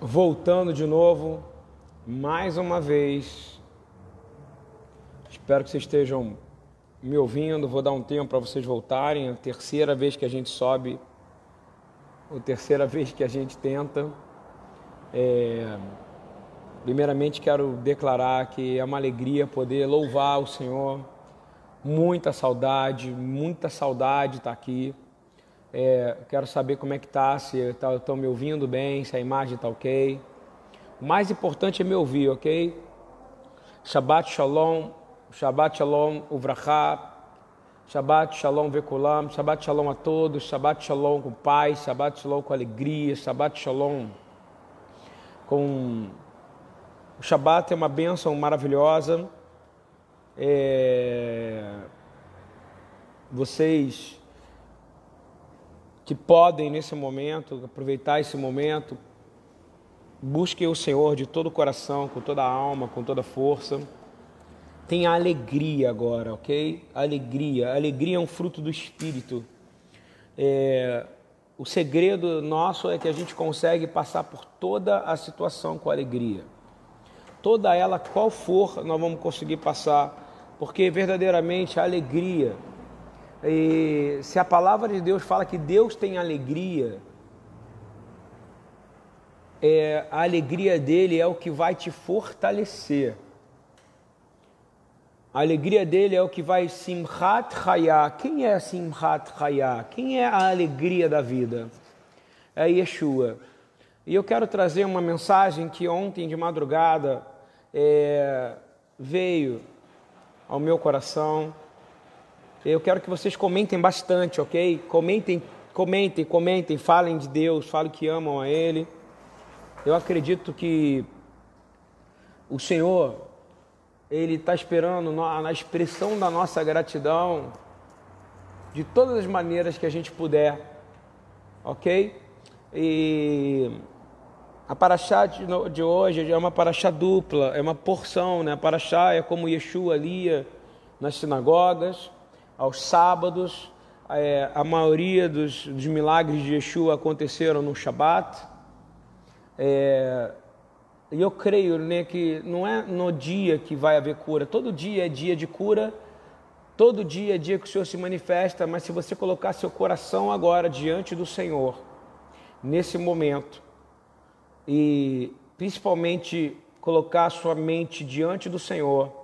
voltando de novo, mais uma vez. Espero que vocês estejam me ouvindo. Vou dar um tempo para vocês voltarem. É a terceira vez que a gente sobe, a terceira vez que a gente tenta. É... Primeiramente, quero declarar que é uma alegria poder louvar o Senhor. Muita saudade, muita saudade estar aqui. É, quero saber como é que tá, se estão tá, me ouvindo bem, se a imagem está ok. O mais importante é me ouvir, ok? Shabbat Shalom, Shabbat Shalom Uvrachá, Shabbat Shalom Vekulam, Shabbat Shalom a todos, Shabbat Shalom com paz, Shabbat Shalom com alegria, Shabbat Shalom com... O Shabbat é uma bênção maravilhosa. É... Vocês que podem nesse momento aproveitar esse momento, busquem o Senhor de todo o coração, com toda a alma, com toda a força. Tenha alegria agora, ok? Alegria. Alegria é um fruto do Espírito. É, o segredo nosso é que a gente consegue passar por toda a situação com alegria. Toda ela, qual for, nós vamos conseguir passar, porque verdadeiramente a alegria e se a palavra de Deus fala que Deus tem alegria, é, a alegria dele é o que vai te fortalecer. A alegria dele é o que vai simchat chayá. Quem é simchat chayá? Quem é a alegria da vida? É Yeshua. E eu quero trazer uma mensagem que ontem de madrugada é, veio ao meu coração eu quero que vocês comentem bastante, ok? Comentem, comentem, comentem, falem de Deus, falem que amam a Ele. Eu acredito que o Senhor, Ele está esperando na expressão da nossa gratidão de todas as maneiras que a gente puder, ok? E a paraxá de hoje é uma paraxá dupla, é uma porção, né? A paraxá é como Yeshua lia nas sinagogas, aos sábados. É, a maioria dos, dos, milagres de Yeshua aconteceram no Shabat. É, e eu creio né, que não é no dia que vai haver cura, todo dia é dia de cura, todo dia é dia que o Senhor se manifesta, mas se você colocar seu coração agora diante do Senhor, nesse momento, e principalmente colocar sua mente diante do Senhor,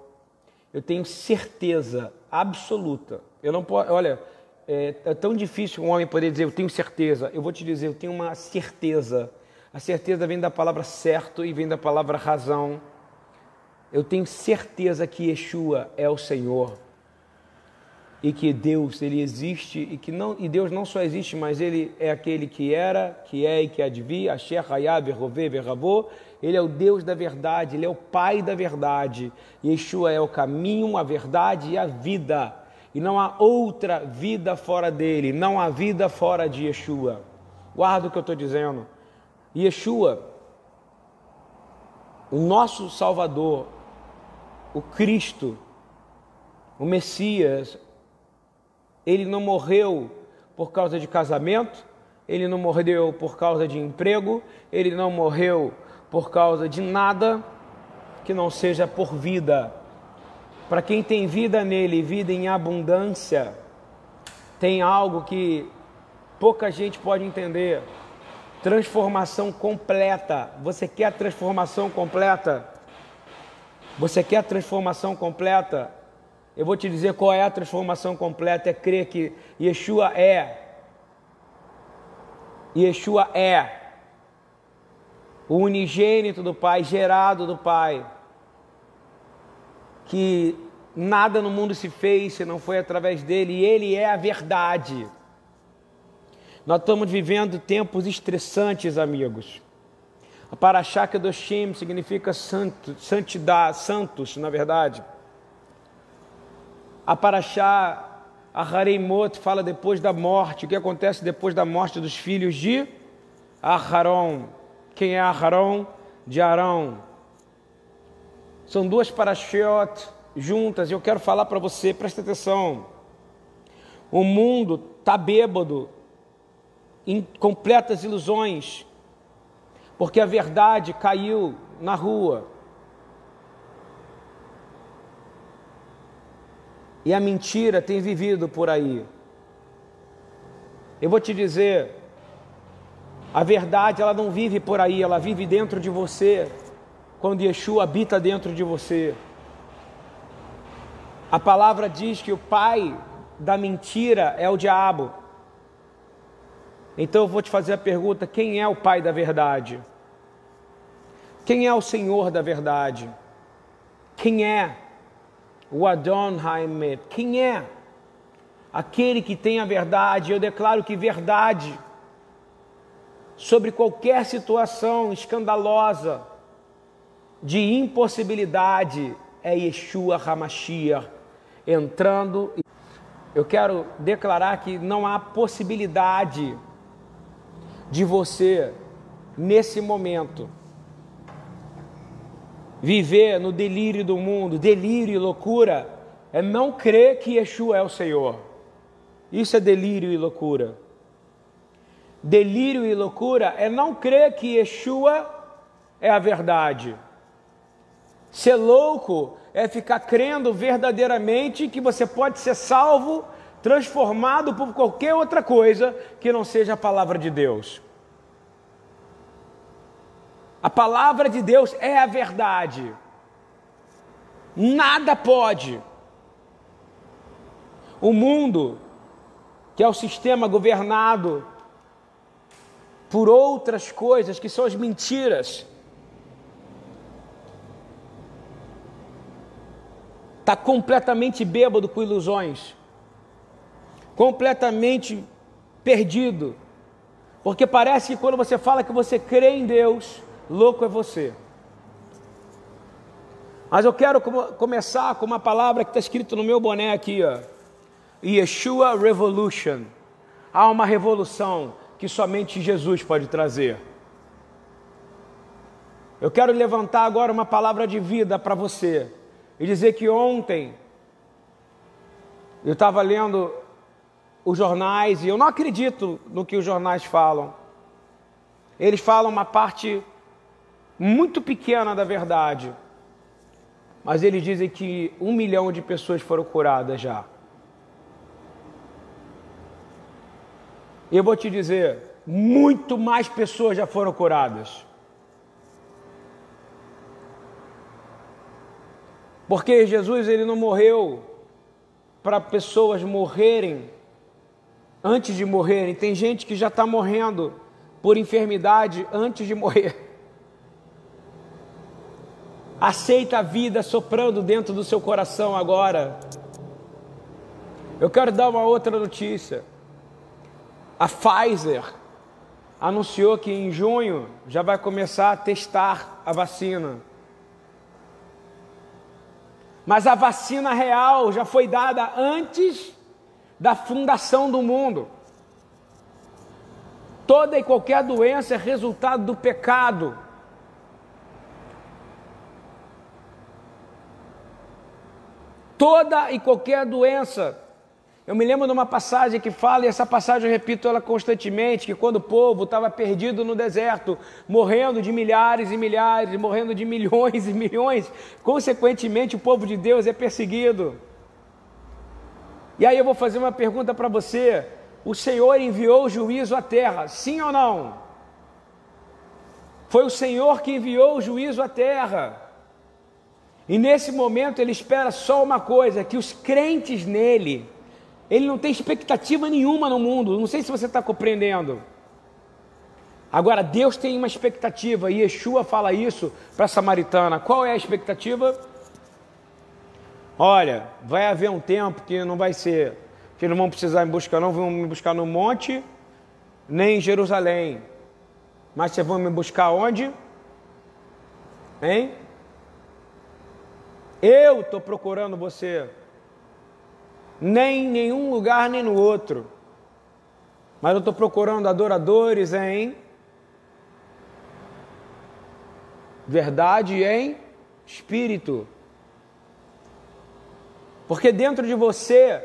eu tenho certeza absoluta. Eu não posso, olha, é, é, tão difícil um homem poder dizer eu tenho certeza. Eu vou te dizer, eu tenho uma certeza. A certeza vem da palavra certo e vem da palavra razão. Eu tenho certeza que Yeshua é o Senhor e que Deus ele existe e que não e Deus não só existe, mas ele é aquele que era, que é e que há de vir, Asher Hayab Rove. Ele é o Deus da verdade, ele é o Pai da verdade. Yeshua é o caminho, a verdade e a vida. E não há outra vida fora dele, não há vida fora de Yeshua. Guarda o que eu estou dizendo. Yeshua, o nosso Salvador, o Cristo, o Messias, ele não morreu por causa de casamento, ele não morreu por causa de emprego, ele não morreu por causa de nada que não seja por vida. Para quem tem vida nele, vida em abundância, tem algo que pouca gente pode entender. Transformação completa. Você quer a transformação completa? Você quer a transformação completa? Eu vou te dizer qual é a transformação completa: é crer que Yeshua é. Yeshua é o unigênito do Pai, gerado do Pai, que nada no mundo se fez se não foi através dele, e ele é a verdade. Nós estamos vivendo tempos estressantes, amigos. A Paraxá Kedoshim significa santo, santidade, santos, na verdade. A Paraxá Ahareimot fala depois da morte, o que acontece depois da morte dos filhos de Aharon quem é Aharon de Arão. São duas parashiot juntas e eu quero falar para você, presta atenção. O mundo está bêbado, em completas ilusões. porque a verdade caiu na rua. E a mentira tem vivido por aí. Eu vou te dizer, a verdade ela não vive por aí, ela vive dentro de você, quando Yeshua habita dentro de você. A palavra diz que o pai da mentira é o diabo. Então eu vou te fazer a pergunta: quem é o pai da verdade? Quem é o Senhor da verdade? Quem é o Adon Haimet? Quem é aquele que tem a verdade? Eu declaro que verdade sobre qualquer situação escandalosa de impossibilidade é Yeshua Hamashiach entrando. Eu quero declarar que não há possibilidade de você, nesse momento, viver no delírio do mundo, delírio e loucura, é não crer que Yeshua é o Senhor. Isso é delírio e loucura. Delírio e loucura é não crer que Yeshua é a verdade. Ser louco é ficar crendo verdadeiramente que você pode ser salvo, transformado por qualquer outra coisa que não seja a palavra de Deus. A palavra de Deus é a verdade. Nada pode. O mundo, que é o sistema governado por outras coisas que são as mentiras, está completamente bêbado com ilusões, completamente perdido, porque parece que quando você fala que você crê em Deus, louco é você. Mas eu quero começar com uma palavra que está escrito no meu boné aqui, ó. Yeshua Revolution. Há uma revolução que somente Jesus pode trazer. Eu quero levantar agora uma palavra de vida para você e dizer que ontem eu estava lendo os jornais e eu não acredito no que os jornais falam. Eles falam uma parte muito pequena da verdade, mas eles dizem que um milhão de pessoas foram curadas já. E eu vou te dizer, muito mais pessoas já foram curadas. Porque Jesus ele não morreu para pessoas morrerem antes de morrerem. Tem gente que já está morrendo por enfermidade antes de morrer. Aceita a vida soprando dentro do seu coração agora. Eu quero dar uma outra notícia. A Pfizer anunciou que em junho já vai começar a testar a vacina. Mas a vacina real já foi dada antes da fundação do mundo. Toda e qualquer doença é resultado do pecado. Toda e qualquer doença eu me lembro de uma passagem que fala, e essa passagem eu repito ela constantemente, que quando o povo estava perdido no deserto, morrendo de milhares e milhares, morrendo de milhões e milhões, consequentemente o povo de Deus é perseguido. E aí eu vou fazer uma pergunta para você: o Senhor enviou juízo à terra, sim ou não? Foi o Senhor que enviou o juízo à terra. E nesse momento ele espera só uma coisa: que os crentes nele, ele não tem expectativa nenhuma no mundo. Não sei se você está compreendendo. Agora, Deus tem uma expectativa, e Yeshua fala isso para a samaritana. Qual é a expectativa? Olha, vai haver um tempo que não vai ser, que não vão precisar me buscar, não vão me buscar no monte, nem em Jerusalém. Mas vocês vão me buscar onde? Hein? Eu estou procurando você nem em nenhum lugar nem no outro. Mas eu estou procurando adoradores em verdade e em espírito. Porque dentro de você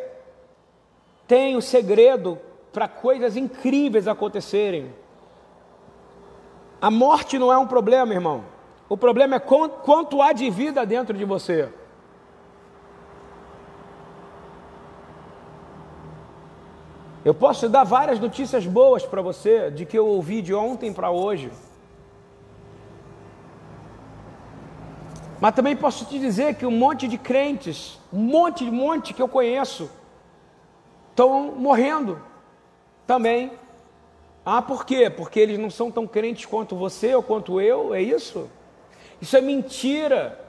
tem o segredo para coisas incríveis acontecerem. A morte não é um problema, irmão. O problema é quanto há de vida dentro de você. Eu posso dar várias notícias boas para você de que eu ouvi de ontem para hoje. Mas também posso te dizer que um monte de crentes, um monte de monte que eu conheço, estão morrendo também. Ah, por quê? Porque eles não são tão crentes quanto você ou quanto eu, é isso? Isso é mentira.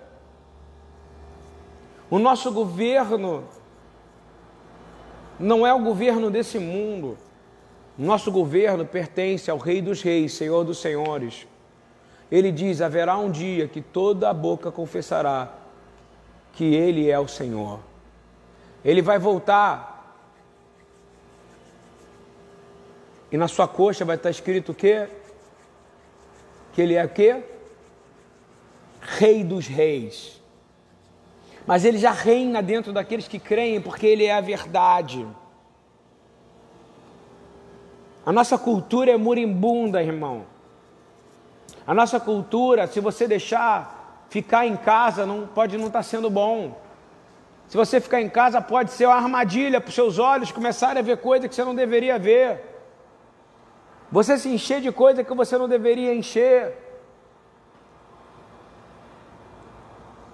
O nosso governo não é o governo desse mundo. Nosso governo pertence ao Rei dos Reis, Senhor dos Senhores. Ele diz: haverá um dia que toda a boca confessará que Ele é o Senhor. Ele vai voltar. E na sua coxa vai estar escrito o quê? Que Ele é o quê? Rei dos Reis. Mas Ele já reina dentro daqueles que creem, porque Ele é a verdade. A nossa cultura é murimbunda, irmão. A nossa cultura, se você deixar ficar em casa, não pode não estar tá sendo bom. Se você ficar em casa, pode ser uma armadilha para os seus olhos começarem a ver coisa que você não deveria ver. Você se encher de coisa que você não deveria encher.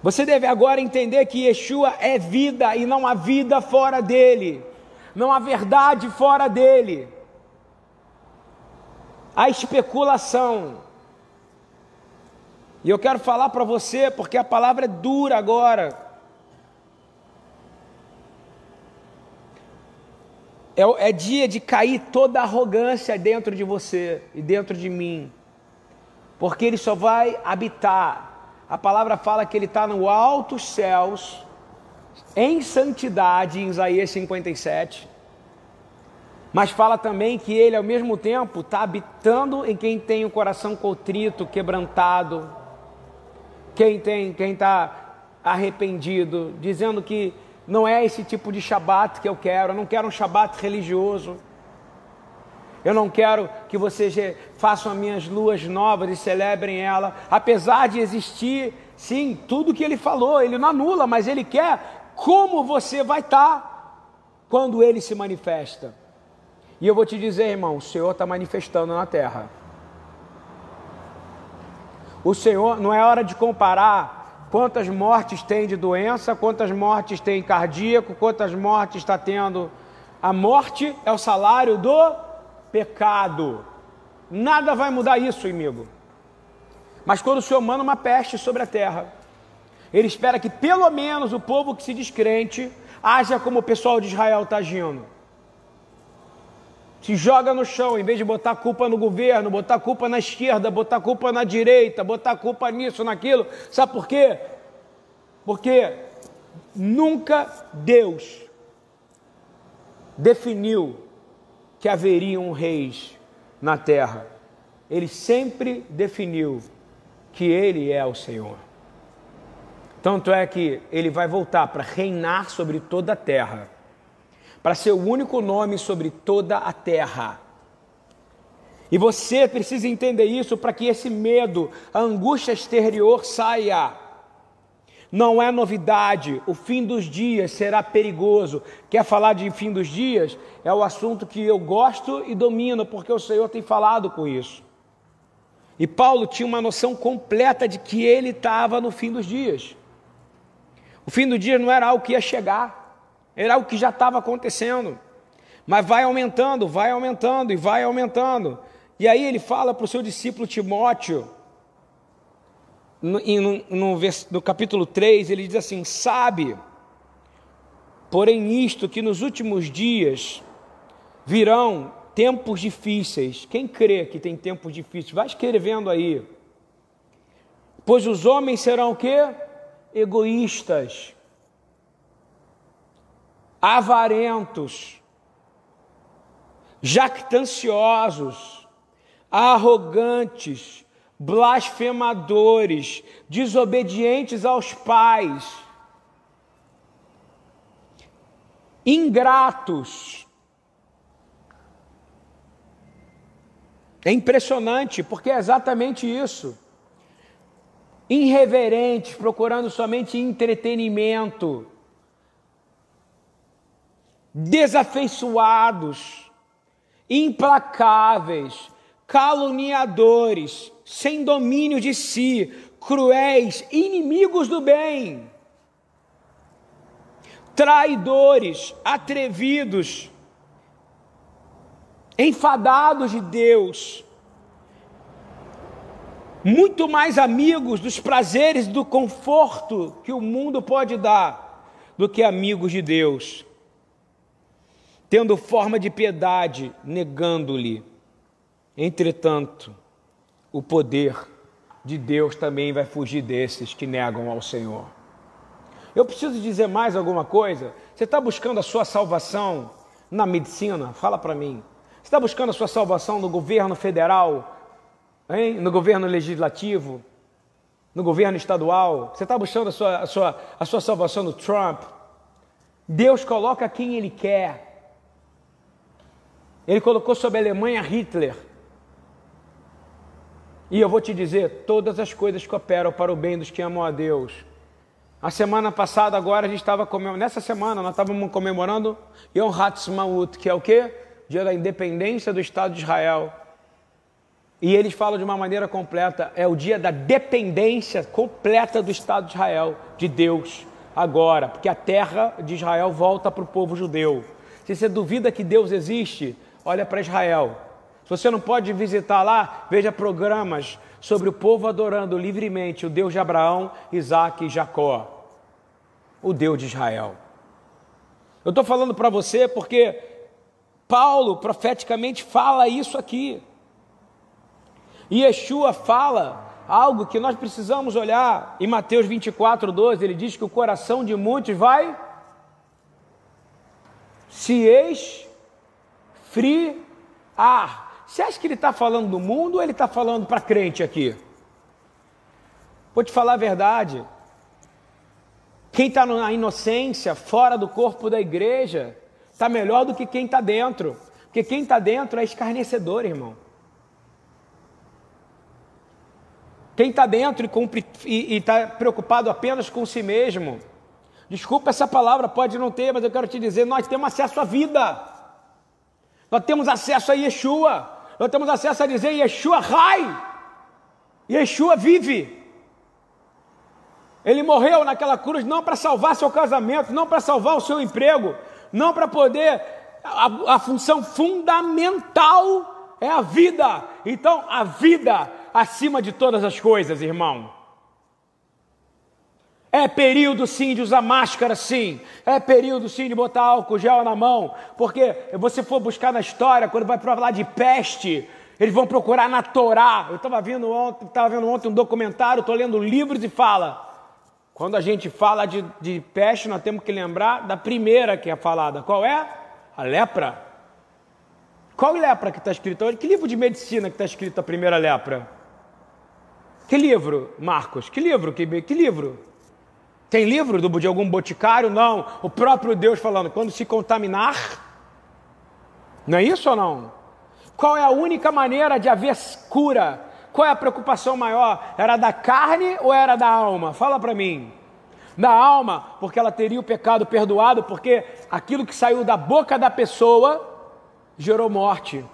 Você deve agora entender que Yeshua é vida e não há vida fora dele, não há verdade fora dele. A especulação, e eu quero falar para você, porque a palavra é dura agora. É, é dia de cair toda a arrogância dentro de você e dentro de mim, porque Ele só vai habitar. A palavra fala que Ele está no altos céus, em santidade, em Isaías 57. Mas fala também que Ele, ao mesmo tempo, está habitando em quem tem o coração contrito, quebrantado, quem tem, quem está arrependido, dizendo que não é esse tipo de shabat que eu quero, eu não quero um shabat religioso. Eu não quero que vocês façam as minhas luas novas e celebrem ela, apesar de existir, sim, tudo que ele falou, ele não anula, mas ele quer como você vai estar tá quando ele se manifesta. E eu vou te dizer, irmão, o Senhor está manifestando na terra. O Senhor, não é hora de comparar quantas mortes tem de doença, quantas mortes tem cardíaco, quantas mortes está tendo. A morte é o salário do pecado. Nada vai mudar isso, amigo. Mas quando o Senhor manda uma peste sobre a terra, ele espera que pelo menos o povo que se descrente haja como o pessoal de Israel está agindo se joga no chão, em vez de botar culpa no governo, botar culpa na esquerda, botar culpa na direita, botar culpa nisso, naquilo. Sabe por quê? Porque nunca Deus definiu que haveriam reis na terra. Ele sempre definiu que Ele é o Senhor. Tanto é que ele vai voltar para reinar sobre toda a terra para ser o único nome sobre toda a terra. E você precisa entender isso para que esse medo, a angústia exterior saia. Não é novidade, o fim dos dias será perigoso. Quer falar de fim dos dias? É o assunto que eu gosto e domino, porque o Senhor tem falado com isso. E Paulo tinha uma noção completa de que ele estava no fim dos dias. O fim do dia não era algo que ia chegar. Era o que já estava acontecendo. Mas vai aumentando, vai aumentando e vai aumentando. E aí ele fala para o seu discípulo Timóteo, no, no, no, no capítulo 3, ele diz assim: Sabe, porém, isto que nos últimos dias virão tempos difíceis. Quem crê que tem tempos difíceis? Vai escrevendo aí. Pois os homens serão o quê? Egoístas avarentos, jactanciosos, arrogantes, blasfemadores, desobedientes aos pais, ingratos, É impressionante, porque é exatamente isso. Irreverentes, procurando somente entretenimento, desafeiçoados, implacáveis, caluniadores, sem domínio de si, cruéis, inimigos do bem, traidores, atrevidos, enfadados de Deus, muito mais amigos dos prazeres do conforto que o mundo pode dar do que amigos de Deus, tendo forma de piedade, negando-lhe. Entretanto, o poder de Deus também vai fugir desses que negam ao Senhor. Eu preciso dizer mais alguma coisa? Você está buscando a sua salvação na medicina? Fala para mim. Você está buscando a sua salvação no governo federal, hein? no governo legislativo, no governo estadual? Você está buscando a sua, a, sua, a sua salvação no Trump? Deus coloca quem Ele quer. Ele colocou sobre a Alemanha Hitler. E eu vou te dizer: todas as coisas cooperam para o bem dos que amam a Deus. A semana passada, agora, a gente estava comemorando, nessa semana, nós estávamos comemorando Yom Ha'atzmaut, que é o quê? dia da independência do Estado de Israel. E eles falam de uma maneira completa: é o dia da dependência completa do Estado de Israel, de Deus, agora, porque a terra de Israel volta para o povo judeu. Se você duvida que Deus existe, olha para Israel. Você não pode visitar lá, veja programas sobre o povo adorando livremente o Deus de Abraão, Isaac e Jacó, o Deus de Israel. Eu estou falando para você porque Paulo profeticamente fala isso aqui. E Yeshua fala algo que nós precisamos olhar. Em Mateus 24, 12, ele diz que o coração de muitos vai se esfriar. Você acha que ele está falando do mundo ou ele está falando para crente aqui? Vou te falar a verdade. Quem está na inocência, fora do corpo da igreja, Está melhor do que quem está dentro. Porque quem está dentro é escarnecedor, irmão. Quem está dentro e está preocupado apenas com si mesmo. Desculpa essa palavra, pode não ter, mas eu quero te dizer: nós temos acesso à vida. Nós temos acesso a Yeshua. Nós temos acesso a dizer Yeshua Rai. Yeshua vive. Ele morreu naquela cruz não para salvar seu casamento, não para salvar o seu emprego, não para poder. A, a função fundamental é a vida. Então, a vida acima de todas as coisas, irmão. É período sim de usar máscara, sim. É período sim de botar álcool gel na mão. Porque você for buscar na história, quando vai falar de peste, eles vão procurar na Torá. Eu estava vendo ontem, estava vendo ontem um documentário, estou lendo livros e fala quando a gente fala de, de peste, nós temos que lembrar da primeira que é falada. Qual é? A lepra. Qual lepra que está escrita hoje? Que livro de medicina que está escrito a primeira lepra? Que livro, Marcos? Que livro? Que, que livro? Tem livro do, de algum boticário? Não. O próprio Deus falando, quando se contaminar. Não é isso ou não? Qual é a única maneira de haver cura? Qual é a preocupação maior? Era da carne ou era da alma? Fala para mim. Da alma, porque ela teria o pecado perdoado, porque aquilo que saiu da boca da pessoa gerou morte.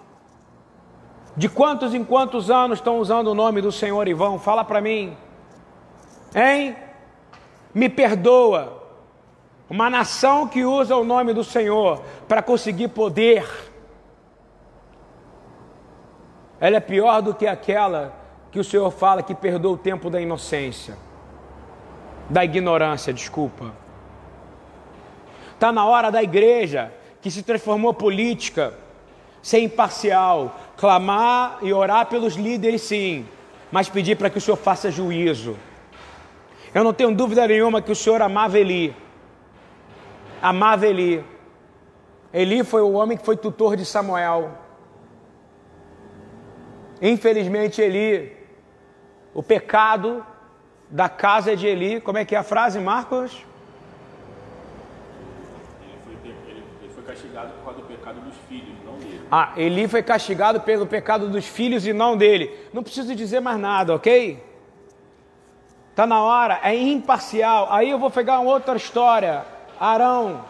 De quantos em quantos anos estão usando o nome do Senhor e vão? Fala para mim. Hein? Me perdoa. Uma nação que usa o nome do Senhor para conseguir poder ela é pior do que aquela que o Senhor fala que perdoa o tempo da inocência, da ignorância, desculpa. Está na hora da igreja, que se transformou política, ser imparcial, clamar e orar pelos líderes, sim, mas pedir para que o Senhor faça juízo. Eu não tenho dúvida nenhuma que o Senhor amava Eli. Amava Eli. Eli foi o homem que foi tutor de Samuel. Infelizmente, Eli, o pecado da casa de Eli, como é que é a frase, Marcos? Ele foi, ele, ele foi castigado por causa do pecado dos filhos, não dele. Ah, Eli foi castigado pelo pecado dos filhos e não dele. Não preciso dizer mais nada, ok? Tá na hora, é imparcial. Aí eu vou pegar uma outra história. Arão.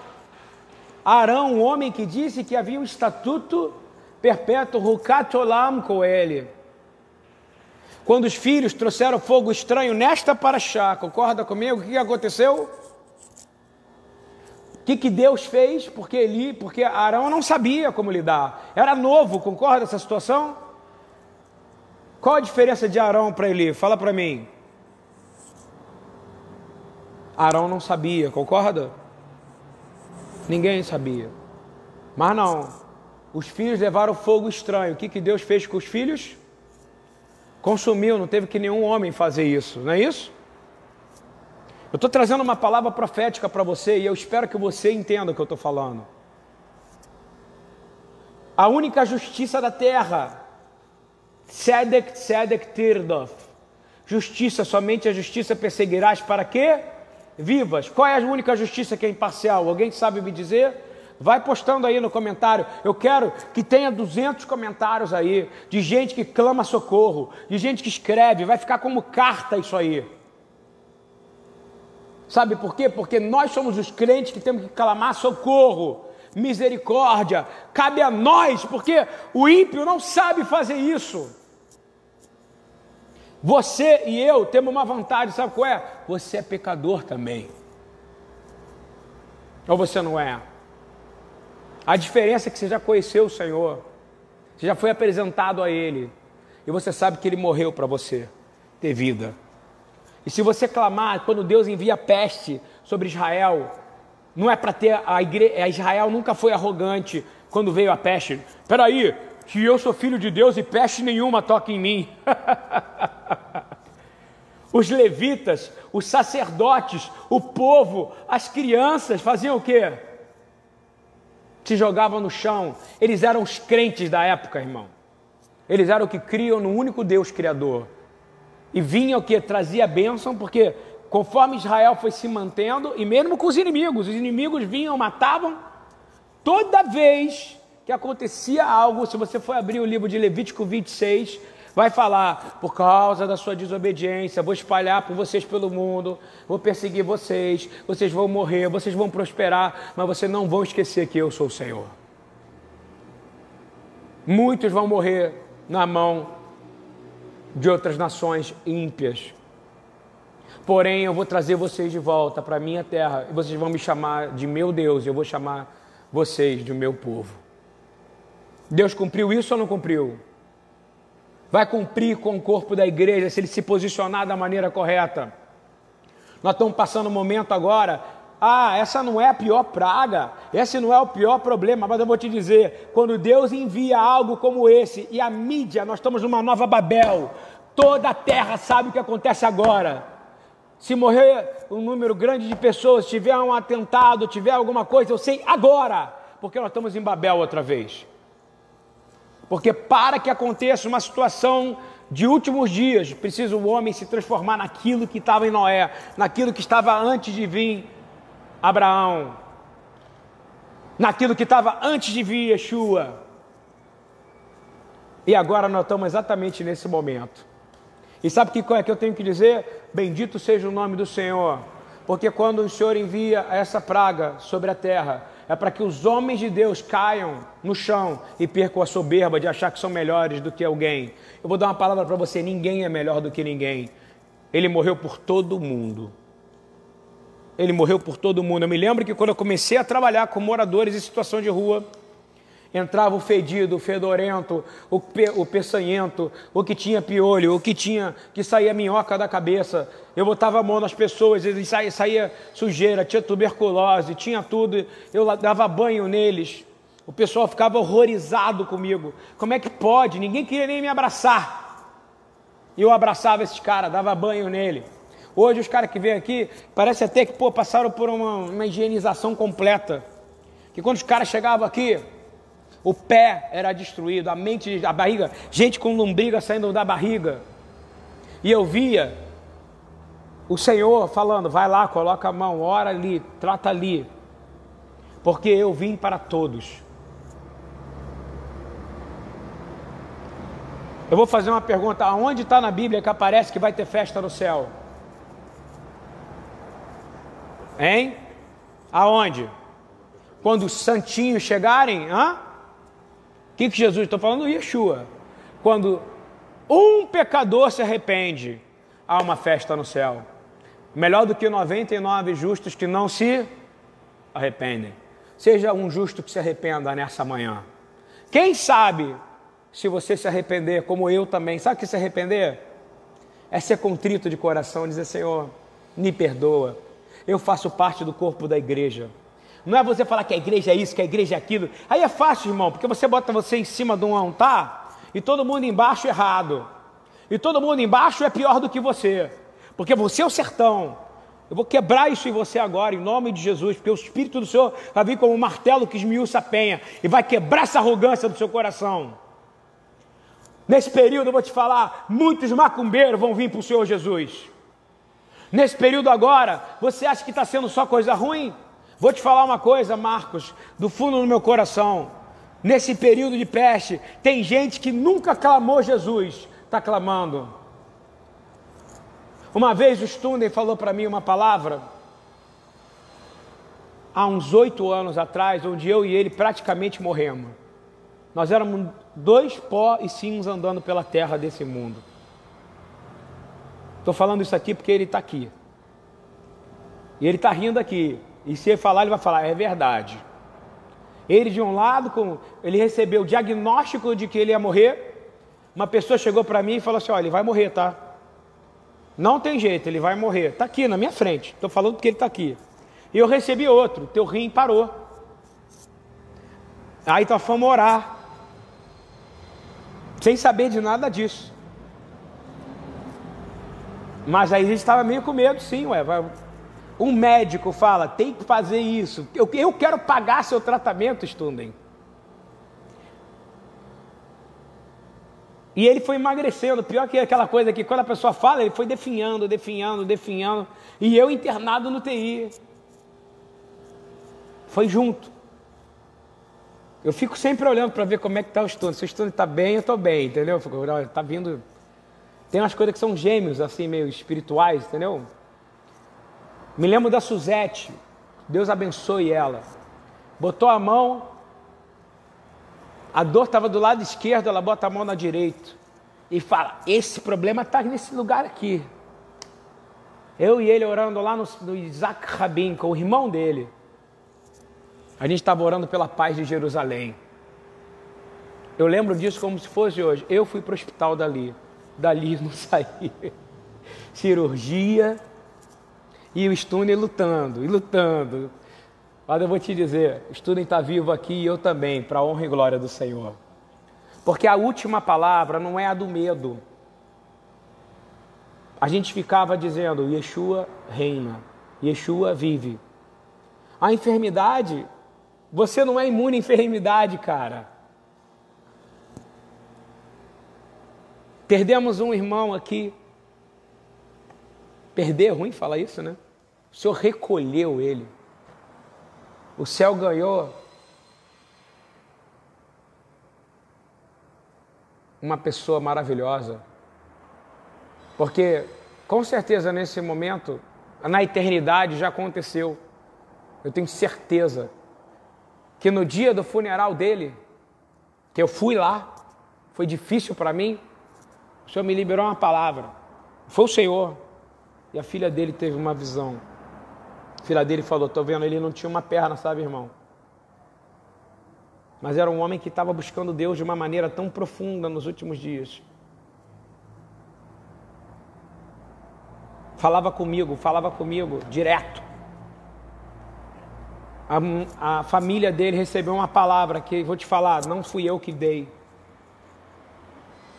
Arão, um homem que disse que havia um estatuto perpétuo, Rukat Olam com ele. Quando os filhos trouxeram fogo estranho nesta paraxá, concorda comigo? O que aconteceu? O que, que Deus fez? Porque ele, porque Arão não sabia como lidar. Era novo, concorda essa situação? Qual a diferença de Arão para Eli? Fala para mim. Arão não sabia, concorda? Ninguém sabia. Mas não. Os filhos levaram fogo estranho. O que, que Deus fez com os filhos? Consumiu, não teve que nenhum homem fazer isso, não é isso? Eu estou trazendo uma palavra profética para você e eu espero que você entenda o que eu estou falando. A única justiça da terra, Sedek Sedek Tirdof. Justiça, somente a justiça perseguirás para quê? Vivas. Qual é a única justiça que é imparcial? Alguém sabe me dizer? Vai postando aí no comentário. Eu quero que tenha 200 comentários aí de gente que clama socorro, de gente que escreve. Vai ficar como carta isso aí. Sabe por quê? Porque nós somos os crentes que temos que clamar socorro, misericórdia. Cabe a nós, porque o ímpio não sabe fazer isso. Você e eu temos uma vantagem, sabe qual é? Você é pecador também. Ou você não é? A diferença é que você já conheceu o Senhor, você já foi apresentado a Ele, e você sabe que Ele morreu para você ter vida. E se você clamar, quando Deus envia peste sobre Israel, não é para ter a igreja, Israel nunca foi arrogante quando veio a peste. Peraí, que eu sou filho de Deus e peste nenhuma toca em mim. os levitas, os sacerdotes, o povo, as crianças faziam o quê? se jogavam no chão. Eles eram os crentes da época, irmão. Eles eram o que criam no único Deus Criador. E vinha o que trazia bênção, porque conforme Israel foi se mantendo, e mesmo com os inimigos, os inimigos vinham, matavam. Toda vez que acontecia algo, se você for abrir o livro de Levítico 26, vai falar: por causa da sua desobediência, vou espalhar por vocês pelo mundo, vou perseguir vocês, vocês vão morrer, vocês vão prosperar, mas vocês não vão esquecer que eu sou o Senhor. Muitos vão morrer na mão de outras nações ímpias. Porém, eu vou trazer vocês de volta para a minha terra e vocês vão me chamar de meu Deus, e eu vou chamar vocês de meu povo. Deus cumpriu isso ou não cumpriu? vai cumprir com o corpo da igreja se ele se posicionar da maneira correta. Nós estamos passando um momento agora. Ah, essa não é a pior praga, esse não é o pior problema, mas eu vou te dizer: quando Deus envia algo como esse, e a mídia, nós estamos numa nova Babel, toda a terra sabe o que acontece agora. Se morrer um número grande de pessoas, tiver um atentado, tiver alguma coisa, eu sei agora, porque nós estamos em Babel outra vez. Porque para que aconteça uma situação de últimos dias, precisa o homem se transformar naquilo que estava em Noé, naquilo que estava antes de vir Abraão, naquilo que estava antes de vir Yeshua. E agora nós estamos exatamente nesse momento. E sabe que é que eu tenho que dizer? Bendito seja o nome do Senhor, porque quando o Senhor envia essa praga sobre a terra, é para que os homens de Deus caiam no chão e percam a soberba de achar que são melhores do que alguém. Eu vou dar uma palavra para você: ninguém é melhor do que ninguém. Ele morreu por todo mundo. Ele morreu por todo mundo. Eu me lembro que quando eu comecei a trabalhar com moradores em situação de rua, entrava o fedido, o fedorento, o, pe, o peçanhento, o que tinha piolho, o que tinha que saía minhoca da cabeça. Eu botava a mão nas pessoas, eles saía, saía sujeira, tinha tuberculose, tinha tudo. Eu dava banho neles. O pessoal ficava horrorizado comigo. Como é que pode? Ninguém queria nem me abraçar. E eu abraçava esses caras, dava banho nele. Hoje os caras que vêm aqui, parece até que pô, passaram por uma, uma higienização completa. Que quando os caras chegavam aqui, o pé era destruído, a mente, a barriga, gente com lombriga saindo da barriga. E eu via o Senhor falando: vai lá, coloca a mão, ora ali, trata ali, porque eu vim para todos. Eu vou fazer uma pergunta: aonde está na Bíblia que aparece que vai ter festa no céu? Hein? Aonde? Quando os santinhos chegarem? Hã? Que, que Jesus está falando? Yeshua. Quando um pecador se arrepende, há uma festa no céu. Melhor do que 99 justos que não se arrependem. Seja um justo que se arrependa nessa manhã. Quem sabe se você se arrepender, como eu também, sabe o que se arrepender? É ser contrito de coração, dizer: Senhor, me perdoa, eu faço parte do corpo da igreja. Não é você falar que a igreja é isso, que a igreja é aquilo. Aí é fácil, irmão, porque você bota você em cima de um altar e todo mundo embaixo errado. E todo mundo embaixo é pior do que você. Porque você é o sertão. Eu vou quebrar isso em você agora, em nome de Jesus, porque o Espírito do Senhor vai vir como um martelo que esmiuça a penha e vai quebrar essa arrogância do seu coração. Nesse período, eu vou te falar, muitos macumbeiros vão vir para o Senhor Jesus. Nesse período agora, você acha que está sendo só coisa ruim? Vou te falar uma coisa, Marcos, do fundo do meu coração. Nesse período de peste, tem gente que nunca clamou Jesus, está clamando. Uma vez o Stunden falou para mim uma palavra, há uns oito anos atrás, onde eu e ele praticamente morremos. Nós éramos dois pó e cinzas andando pela terra desse mundo. Estou falando isso aqui porque ele está aqui. E ele está rindo aqui. E se ele falar, ele vai falar, é verdade. Ele de um lado, ele recebeu o diagnóstico de que ele ia morrer. Uma pessoa chegou para mim e falou assim: olha, ele vai morrer, tá? Não tem jeito, ele vai morrer. Está aqui na minha frente. Estou falando porque ele está aqui. E eu recebi outro, teu rim parou. Aí nós fomos orar sem saber de nada disso. Mas aí a gente estava meio com medo, sim, ué. Um médico fala, tem que fazer isso. Eu, eu quero pagar seu tratamento, Stunden. E ele foi emagrecendo, pior que aquela coisa que quando a pessoa fala, ele foi definhando, definhando, definhando. E eu internado no TI. Foi junto. Eu fico sempre olhando para ver como é que está o estudo. Se o estudo está bem, eu estou bem, entendeu? Está vindo. Tem umas coisas que são gêmeos, assim, meio espirituais, entendeu? Me lembro da Suzette. Deus abençoe ela. Botou a mão, a dor estava do lado esquerdo, ela bota a mão na direita e fala: Esse problema está nesse lugar aqui. Eu e ele orando lá no, no Isaac Rabin, com o irmão dele. A gente estava orando pela paz de Jerusalém. Eu lembro disso como se fosse hoje. Eu fui para o hospital dali. Dali não saí. Cirurgia e o Stune lutando, e lutando. Mas eu vou te dizer, o Stune está vivo aqui e eu também, para a honra e glória do Senhor. Porque a última palavra não é a do medo. A gente ficava dizendo, Yeshua reina, Yeshua vive. A enfermidade você não é imune à enfermidade, cara. Perdemos um irmão aqui. Perder é ruim falar isso, né? O Senhor recolheu ele. O céu ganhou uma pessoa maravilhosa. Porque, com certeza, nesse momento, na eternidade já aconteceu. Eu tenho certeza que no dia do funeral dele, que eu fui lá, foi difícil para mim, o Senhor me liberou uma palavra. Foi o Senhor. E a filha dele teve uma visão. A filha dele falou: Estou vendo, ele não tinha uma perna, sabe, irmão? Mas era um homem que estava buscando Deus de uma maneira tão profunda nos últimos dias. Falava comigo, falava comigo direto a, a família dele recebeu uma palavra que vou te falar, não fui eu que dei.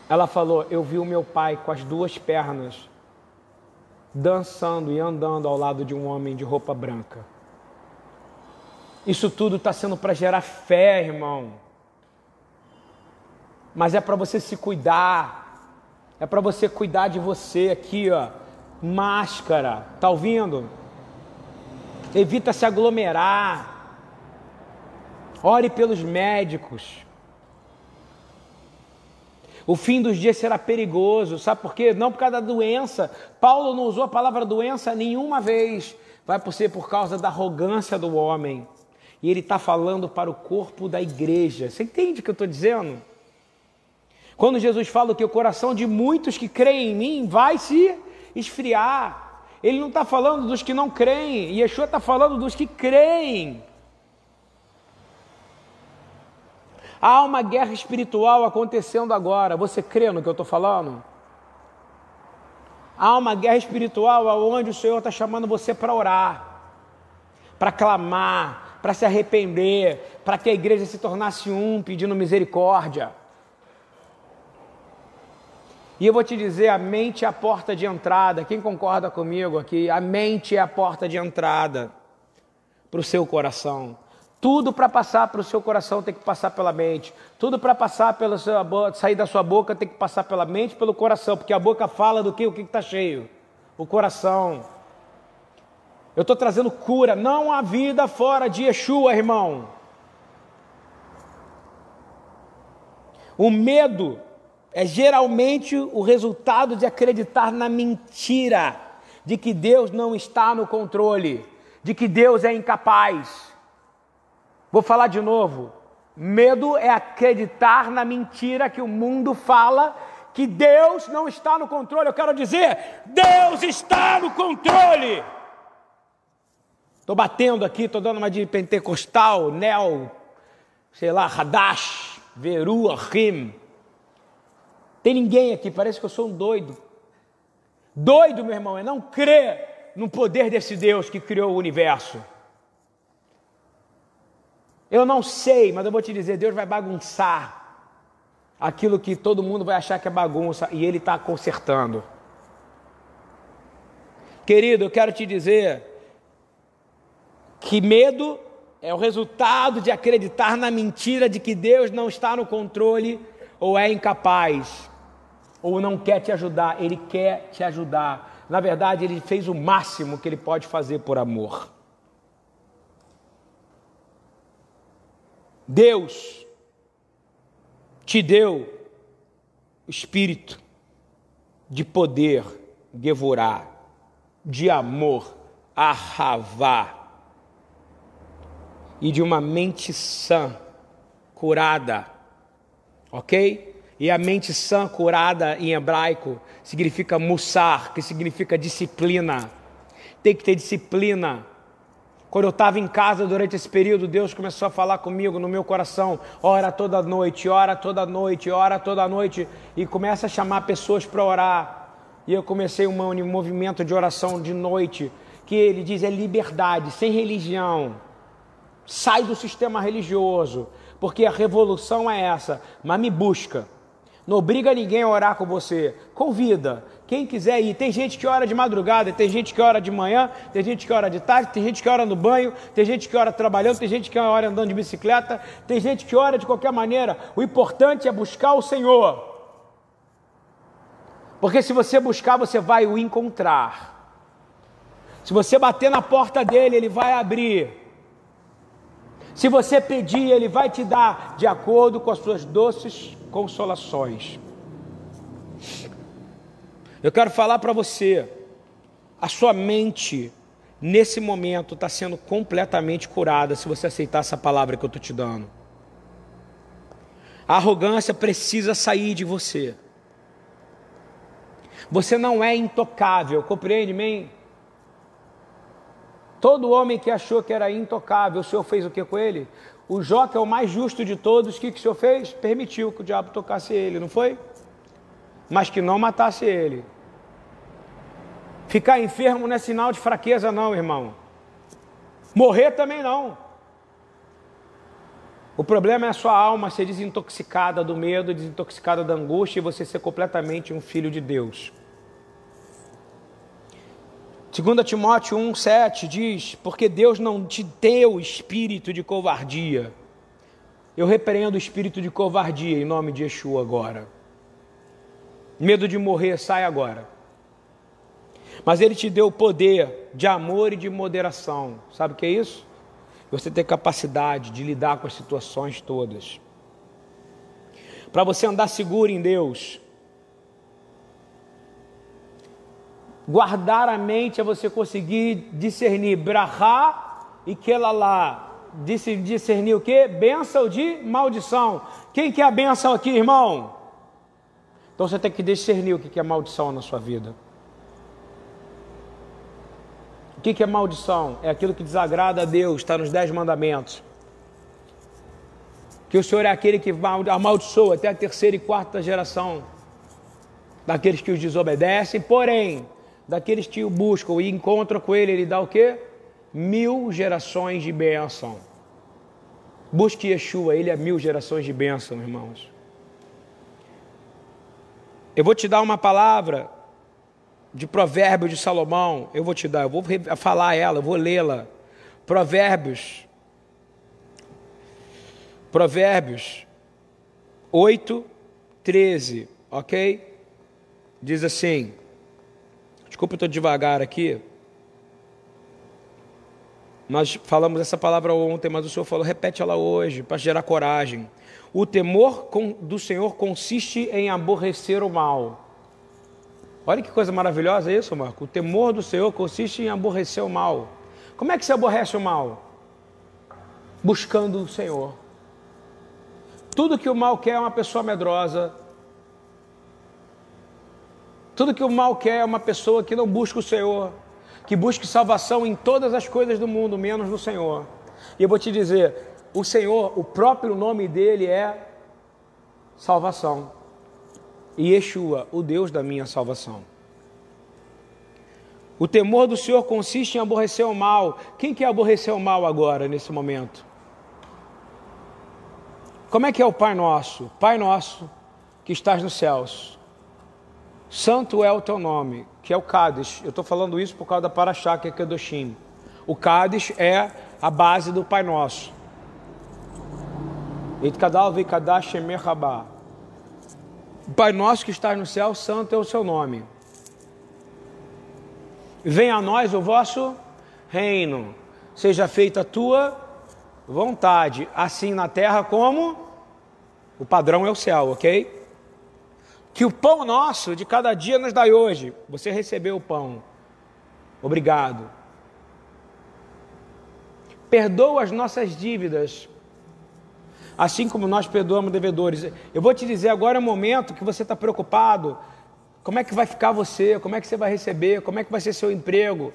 Ela falou: Eu vi o meu pai com as duas pernas dançando e andando ao lado de um homem de roupa branca. Isso tudo está sendo para gerar fé, irmão. Mas é para você se cuidar. É para você cuidar de você aqui, ó. Máscara. Tá ouvindo? evita se aglomerar. Ore pelos médicos. O fim dos dias será perigoso, sabe por quê? Não por causa da doença. Paulo não usou a palavra doença nenhuma vez. Vai ser por causa da arrogância do homem. E ele está falando para o corpo da igreja. Você entende o que eu estou dizendo? Quando Jesus fala que o coração de muitos que creem em mim vai se esfriar. Ele não está falando dos que não creem. Yeshua está falando dos que creem. Há uma guerra espiritual acontecendo agora. Você crê no que eu estou falando? Há uma guerra espiritual onde o Senhor está chamando você para orar, para clamar, para se arrepender, para que a igreja se tornasse um, pedindo misericórdia. E eu vou te dizer: a mente é a porta de entrada. Quem concorda comigo aqui? A mente é a porta de entrada para o seu coração. Tudo para passar para o seu coração tem que passar pela mente. Tudo para passar pela sua boca, sair da sua boca tem que passar pela mente, pelo coração, porque a boca fala do que o que está cheio, o coração. Eu estou trazendo cura. Não há vida fora de Yeshua, irmão. O medo é geralmente o resultado de acreditar na mentira, de que Deus não está no controle, de que Deus é incapaz. Vou falar de novo. Medo é acreditar na mentira que o mundo fala que Deus não está no controle. Eu quero dizer, Deus está no controle. Estou batendo aqui, estou dando uma de pentecostal, neo, sei lá, Hadash, Veru, Rim. Tem ninguém aqui, parece que eu sou um doido. Doido, meu irmão, é não crer no poder desse Deus que criou o universo. Eu não sei, mas eu vou te dizer: Deus vai bagunçar aquilo que todo mundo vai achar que é bagunça e Ele está consertando. Querido, eu quero te dizer que medo é o resultado de acreditar na mentira de que Deus não está no controle ou é incapaz ou não quer te ajudar. Ele quer te ajudar. Na verdade, ele fez o máximo que ele pode fazer por amor. Deus te deu o espírito de poder, devorar, de amor, arravá e de uma mente sã, curada, ok? E a mente sã, curada em hebraico, significa mussar, que significa disciplina. Tem que ter disciplina quando eu estava em casa durante esse período, Deus começou a falar comigo no meu coração, ora toda noite, ora toda noite, ora toda noite, e começa a chamar pessoas para orar. E eu comecei um movimento de oração de noite, que ele diz é liberdade, sem religião. Sai do sistema religioso, porque a revolução é essa, mas me busca. Não obriga ninguém a orar com você. Convida. Quem quiser ir. Tem gente que ora de madrugada, tem gente que ora de manhã, tem gente que ora de tarde, tem gente que ora no banho, tem gente que ora trabalhando, tem gente que ora andando de bicicleta, tem gente que ora de qualquer maneira. O importante é buscar o Senhor. Porque se você buscar, você vai o encontrar. Se você bater na porta dele, ele vai abrir. Se você pedir, ele vai te dar de acordo com as suas doces consolações. Eu quero falar para você, a sua mente nesse momento está sendo completamente curada se você aceitar essa palavra que eu estou te dando. A arrogância precisa sair de você. Você não é intocável, compreende, bem? Todo homem que achou que era intocável, o Senhor fez o que com ele? O Jó, que é o mais justo de todos, o que, que o Senhor fez? Permitiu que o diabo tocasse ele, não foi? Mas que não matasse ele. Ficar enfermo não é sinal de fraqueza, não, irmão. Morrer também não. O problema é a sua alma ser desintoxicada do medo, desintoxicada da angústia e você ser completamente um filho de Deus. 2 Timóteo 1,7 diz: Porque Deus não te deu espírito de covardia. Eu repreendo o espírito de covardia em nome de Yeshua agora. Medo de morrer, sai agora. Mas Ele te deu o poder de amor e de moderação. Sabe o que é isso? Você ter capacidade de lidar com as situações todas. para você andar seguro em Deus. Guardar a mente é você conseguir discernir brahá e kelalá. Discernir o que? Bênção de maldição. Quem que é a bênção aqui, irmão? Então você tem que discernir o que é maldição na sua vida. O que é maldição? É aquilo que desagrada a Deus, está nos dez mandamentos. Que o Senhor é aquele que amaldiçoa até a terceira e quarta geração daqueles que os desobedecem, porém, daqueles que o buscam e encontram com ele, ele dá o quê? Mil gerações de bênção. Busque Yeshua, ele é mil gerações de bênção, irmãos. Eu vou te dar uma palavra de provérbio de Salomão, eu vou te dar, eu vou falar ela, eu vou lê-la. Provérbios. Provérbios 8, 13, ok? Diz assim. Desculpa, eu estou devagar aqui. Nós falamos essa palavra ontem, mas o Senhor falou, repete ela hoje, para gerar coragem. O temor do Senhor consiste em aborrecer o mal. Olha que coisa maravilhosa isso, Marco. O temor do Senhor consiste em aborrecer o mal. Como é que se aborrece o mal? Buscando o Senhor. Tudo que o mal quer é uma pessoa medrosa. Tudo que o mal quer é uma pessoa que não busca o Senhor, que busca salvação em todas as coisas do mundo, menos no Senhor. E eu vou te dizer, o Senhor, o próprio nome dele é salvação e Yeshua, o Deus da minha salvação. O temor do Senhor consiste em aborrecer o mal. Quem quer aborrecer o mal agora, nesse momento? Como é que é o Pai Nosso? Pai Nosso, que estás nos céus. Santo é o teu nome, que é o Cádiz. Eu estou falando isso por causa da Paraxá, que é Kedoshim. O Cádiz é a base do Pai Nosso. Pai nosso que estás no céu, santo é o seu nome. Venha a nós o vosso reino. Seja feita a tua vontade, assim na terra como o padrão é o céu, ok? Que o pão nosso de cada dia nos dai hoje. Você recebeu o pão. Obrigado. Perdoa as nossas dívidas, assim como nós perdoamos devedores. Eu vou te dizer agora é o momento que você está preocupado. Como é que vai ficar você? Como é que você vai receber? Como é que vai ser seu emprego?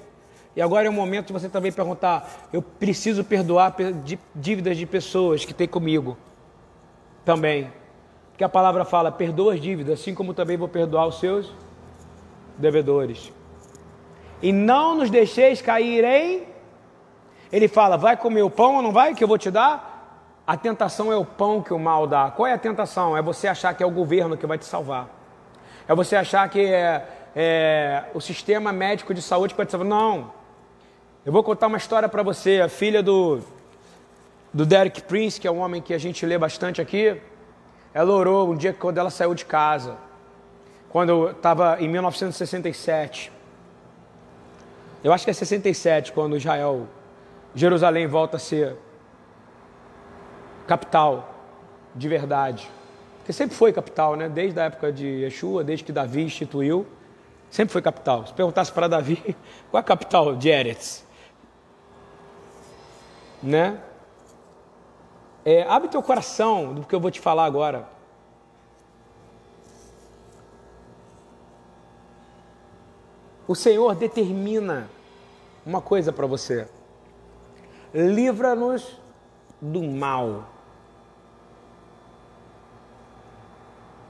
E agora é o momento de você também perguntar: eu preciso perdoar dívidas de pessoas que têm comigo também. Porque a palavra fala: perdoa as dívidas, assim como também vou perdoar os seus devedores. E não nos deixeis cair em. Ele fala: vai comer o pão ou não vai que eu vou te dar? A tentação é o pão que o mal dá. Qual é a tentação? É você achar que é o governo que vai te salvar. É você achar que é, é o sistema médico de saúde que vai te salvar. Não. Eu vou contar uma história para você. A filha do, do Derek Prince, que é um homem que a gente lê bastante aqui, ela orou um dia quando ela saiu de casa. Quando estava em 1967. Eu acho que é 67, quando Israel, Jerusalém volta a ser capital de verdade. Porque sempre foi capital, né? Desde a época de Yeshua, desde que Davi instituiu, sempre foi capital. Se perguntasse para Davi, qual é a capital de Eretz? Né? É, abre teu coração do que eu vou te falar agora. O Senhor determina uma coisa para você: livra-nos do mal.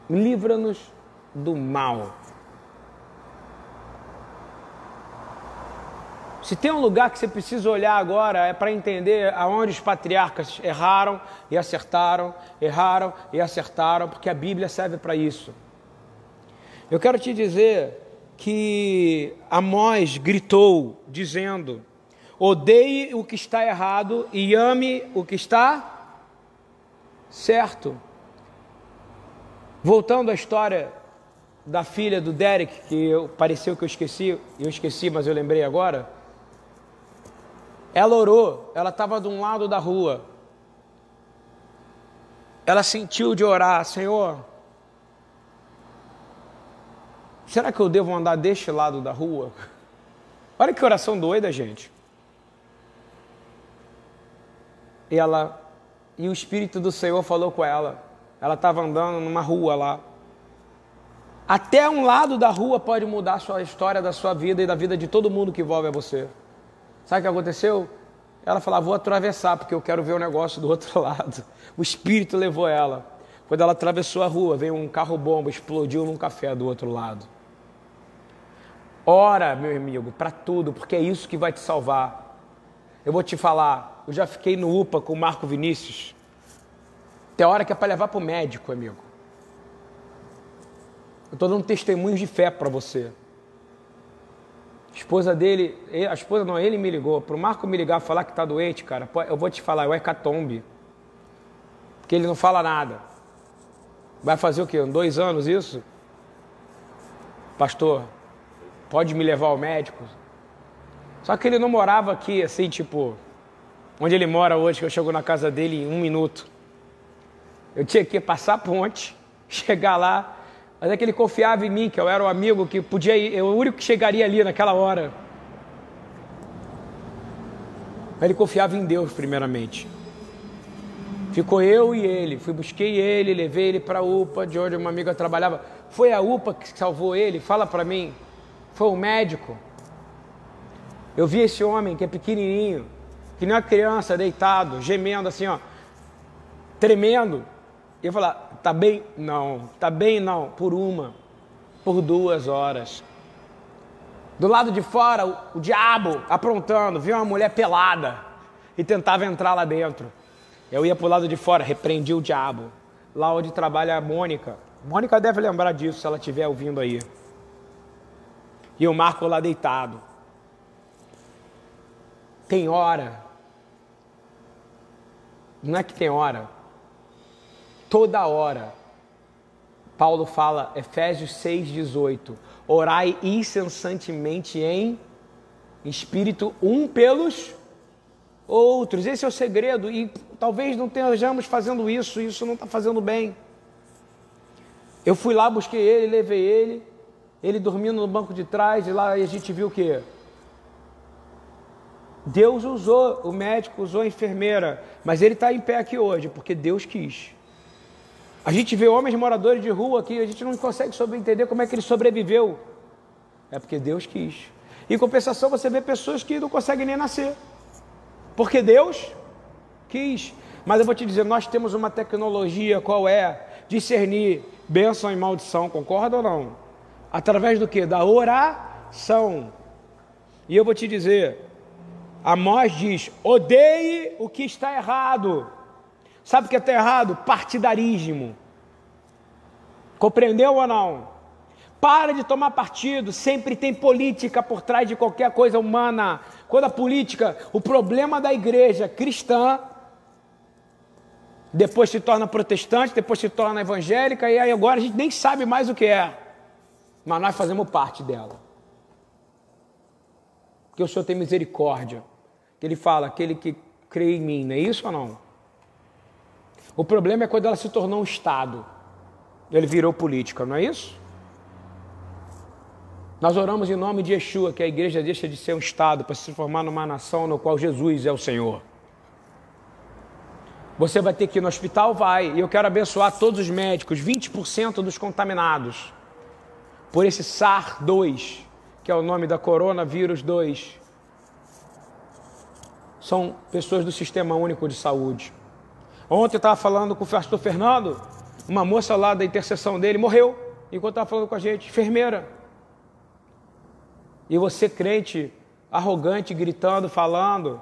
Livra-nos do mal. Se tem um lugar que você precisa olhar agora é para entender aonde os patriarcas erraram e acertaram, erraram e acertaram, porque a Bíblia serve para isso. Eu quero te dizer que Amós gritou, dizendo: odeie o que está errado e ame o que está certo. Voltando à história da filha do Derek, que eu, pareceu que eu esqueci, eu esqueci, mas eu lembrei agora. Ela orou, ela estava de um lado da rua. ela sentiu de orar, Senhor, será que eu devo andar deste lado da rua? Olha que oração doida, gente. E ela e o espírito do Senhor falou com ela. Ela estava andando numa rua lá. Até um lado da rua pode mudar a sua história da sua vida e da vida de todo mundo que envolve a você. Sabe o que aconteceu? Ela falou: Vou atravessar porque eu quero ver o negócio do outro lado. O espírito levou ela. Quando ela atravessou a rua, veio um carro-bomba, explodiu num café do outro lado. Ora, meu amigo, para tudo, porque é isso que vai te salvar. Eu vou te falar, eu já fiquei no UPA com o Marco Vinícius. Tem hora que é para levar para o médico, amigo. Eu estou dando testemunhos de fé para você. A esposa dele, a esposa não, ele me ligou. Para o Marco me ligar falar que está doente, cara, eu vou te falar, é o hecatombe. Porque ele não fala nada. Vai fazer o quê? Dois anos isso? Pastor, pode me levar ao médico? Só que ele não morava aqui, assim, tipo, onde ele mora hoje, que eu chego na casa dele em um minuto. Eu tinha que passar a ponte, chegar lá, mas é que ele confiava em mim, que eu era o amigo que podia ir, eu o único que chegaria ali naquela hora. Mas ele confiava em Deus primeiramente. Ficou eu e ele. Fui, busquei ele, levei ele para a UPA, de onde uma amiga trabalhava. Foi a UPA que salvou ele? Fala para mim. Foi o médico. Eu vi esse homem que é pequenininho, que nem uma criança, deitado, gemendo assim, ó, tremendo. Eu falar, Tá bem? Não. Tá bem? Não. Por uma. Por duas horas. Do lado de fora, o, o diabo aprontando, viu uma mulher pelada e tentava entrar lá dentro. Eu ia pro lado de fora, repreendi o diabo. Lá onde trabalha a Mônica. Mônica deve lembrar disso se ela estiver ouvindo aí. E o Marco lá deitado. Tem hora. Não é que tem hora toda hora. Paulo fala, Efésios 6,18: Orai incessantemente em espírito um pelos outros. Esse é o segredo. E talvez não estejamos fazendo isso, isso não está fazendo bem. Eu fui lá, busquei ele, levei ele, ele dormindo no banco de trás, e lá a gente viu o quê? Deus usou, o médico usou a enfermeira, mas ele está em pé aqui hoje, porque Deus quis. A gente vê homens moradores de rua aqui, a gente não consegue entender como é que ele sobreviveu. É porque Deus quis. Em compensação, você vê pessoas que não conseguem nem nascer. Porque Deus quis. Mas eu vou te dizer, nós temos uma tecnologia, qual é? Discernir bênção e maldição, concorda ou não? Através do que? Da oração. E eu vou te dizer, Amós diz: odeie o que está errado Sabe o que está errado? Partidarismo. Compreendeu ou não? Para de tomar partido, sempre tem política por trás de qualquer coisa humana. Quando a política, o problema da igreja cristã, depois se torna protestante, depois se torna evangélica, e aí agora a gente nem sabe mais o que é. Mas nós fazemos parte dela. Porque o Senhor tem misericórdia. Ele fala, aquele que crê em mim, não é isso ou não? O problema é quando ela se tornou um Estado. Ele virou política, não é isso? Nós oramos em nome de Yeshua, que a igreja deixa de ser um Estado para se formar numa nação no qual Jesus é o Senhor. Você vai ter que ir no hospital? Vai. E eu quero abençoar todos os médicos, 20% dos contaminados por esse SAR-2, que é o nome da coronavírus 2. São pessoas do Sistema Único de Saúde. Ontem eu estava falando com o pastor Fernando, uma moça lá da intercessão dele morreu, enquanto estava falando com a gente, enfermeira. E você, crente, arrogante, gritando, falando.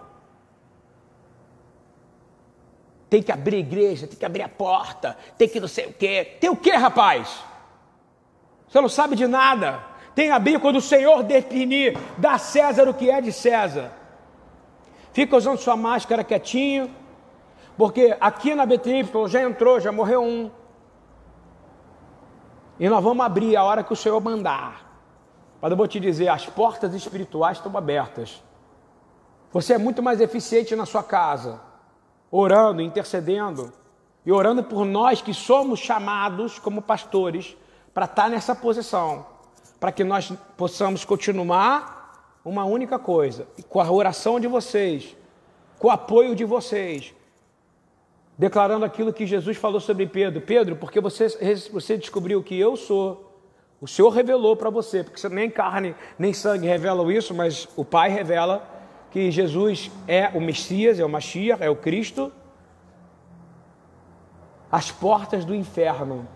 Tem que abrir a igreja, tem que abrir a porta, tem que não sei o quê. Tem o quê, rapaz? Você não sabe de nada. Tem a abrir quando o Senhor definir, dá a César o que é de César. Fica usando sua máscara quietinho, porque aqui na BTY já entrou, já morreu um. E nós vamos abrir a hora que o Senhor mandar. Mas eu vou te dizer, as portas espirituais estão abertas. Você é muito mais eficiente na sua casa, orando, intercedendo, e orando por nós que somos chamados como pastores para estar nessa posição, para que nós possamos continuar uma única coisa, e com a oração de vocês, com o apoio de vocês, declarando aquilo que Jesus falou sobre Pedro: Pedro, porque você, você descobriu que eu sou, o Senhor revelou para você, porque nem carne nem sangue revelam isso, mas o Pai revela que Jesus é o Messias, é o Mashiach, é o Cristo. As portas do inferno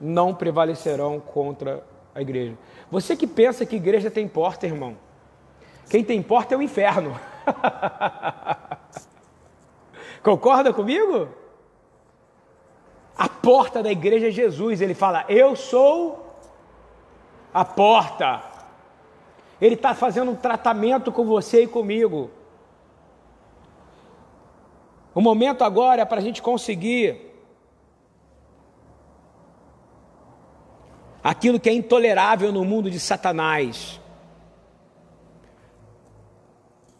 não prevalecerão contra a igreja. Você que pensa que igreja tem porta, irmão. Quem tem porta é o inferno. Concorda comigo? A porta da igreja é Jesus. Ele fala: Eu sou a porta. Ele está fazendo um tratamento com você e comigo. O momento agora é para a gente conseguir aquilo que é intolerável no mundo de Satanás.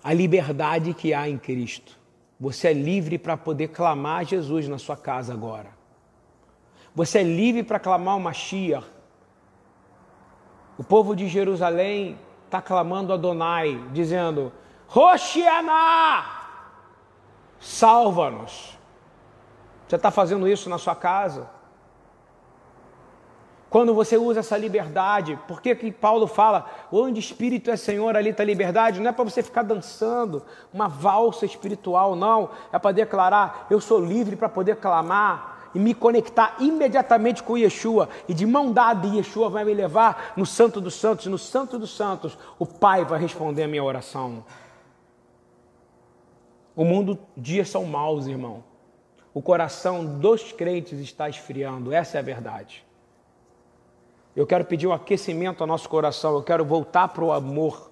A liberdade que há em Cristo. Você é livre para poder clamar Jesus na sua casa agora. Você é livre para clamar o Mashiach. O povo de Jerusalém está clamando a Adonai, dizendo: Roshianá, salva-nos. Você está fazendo isso na sua casa? Quando você usa essa liberdade, por que, Paulo fala, onde espírito é Senhor, ali está liberdade? Não é para você ficar dançando uma valsa espiritual, não. É para declarar, eu sou livre para poder clamar e me conectar imediatamente com Yeshua. E de mão dada, Yeshua vai me levar no Santo dos Santos. No Santo dos Santos, o Pai vai responder a minha oração. O mundo, dias são maus, irmão. O coração dos crentes está esfriando, essa é a verdade. Eu quero pedir um aquecimento ao nosso coração, eu quero voltar para o amor.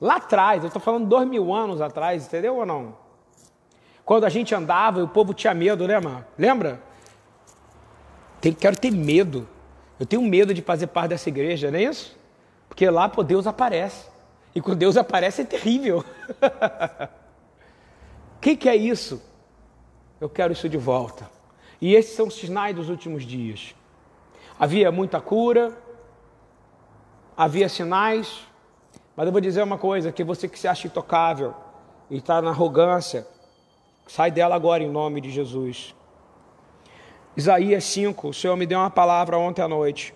Lá atrás, eu estou falando dois mil anos atrás, entendeu ou não? Quando a gente andava e o povo tinha medo, né, mano? Lembra? Tem, quero ter medo. Eu tenho medo de fazer parte dessa igreja, não é isso? Porque lá, pô, Deus aparece. E quando Deus aparece é terrível. O que, que é isso? Eu quero isso de volta. E esses são os sinais dos últimos dias. Havia muita cura, havia sinais, mas eu vou dizer uma coisa: que você que se acha intocável e está na arrogância, sai dela agora em nome de Jesus. Isaías 5, o Senhor me deu uma palavra ontem à noite,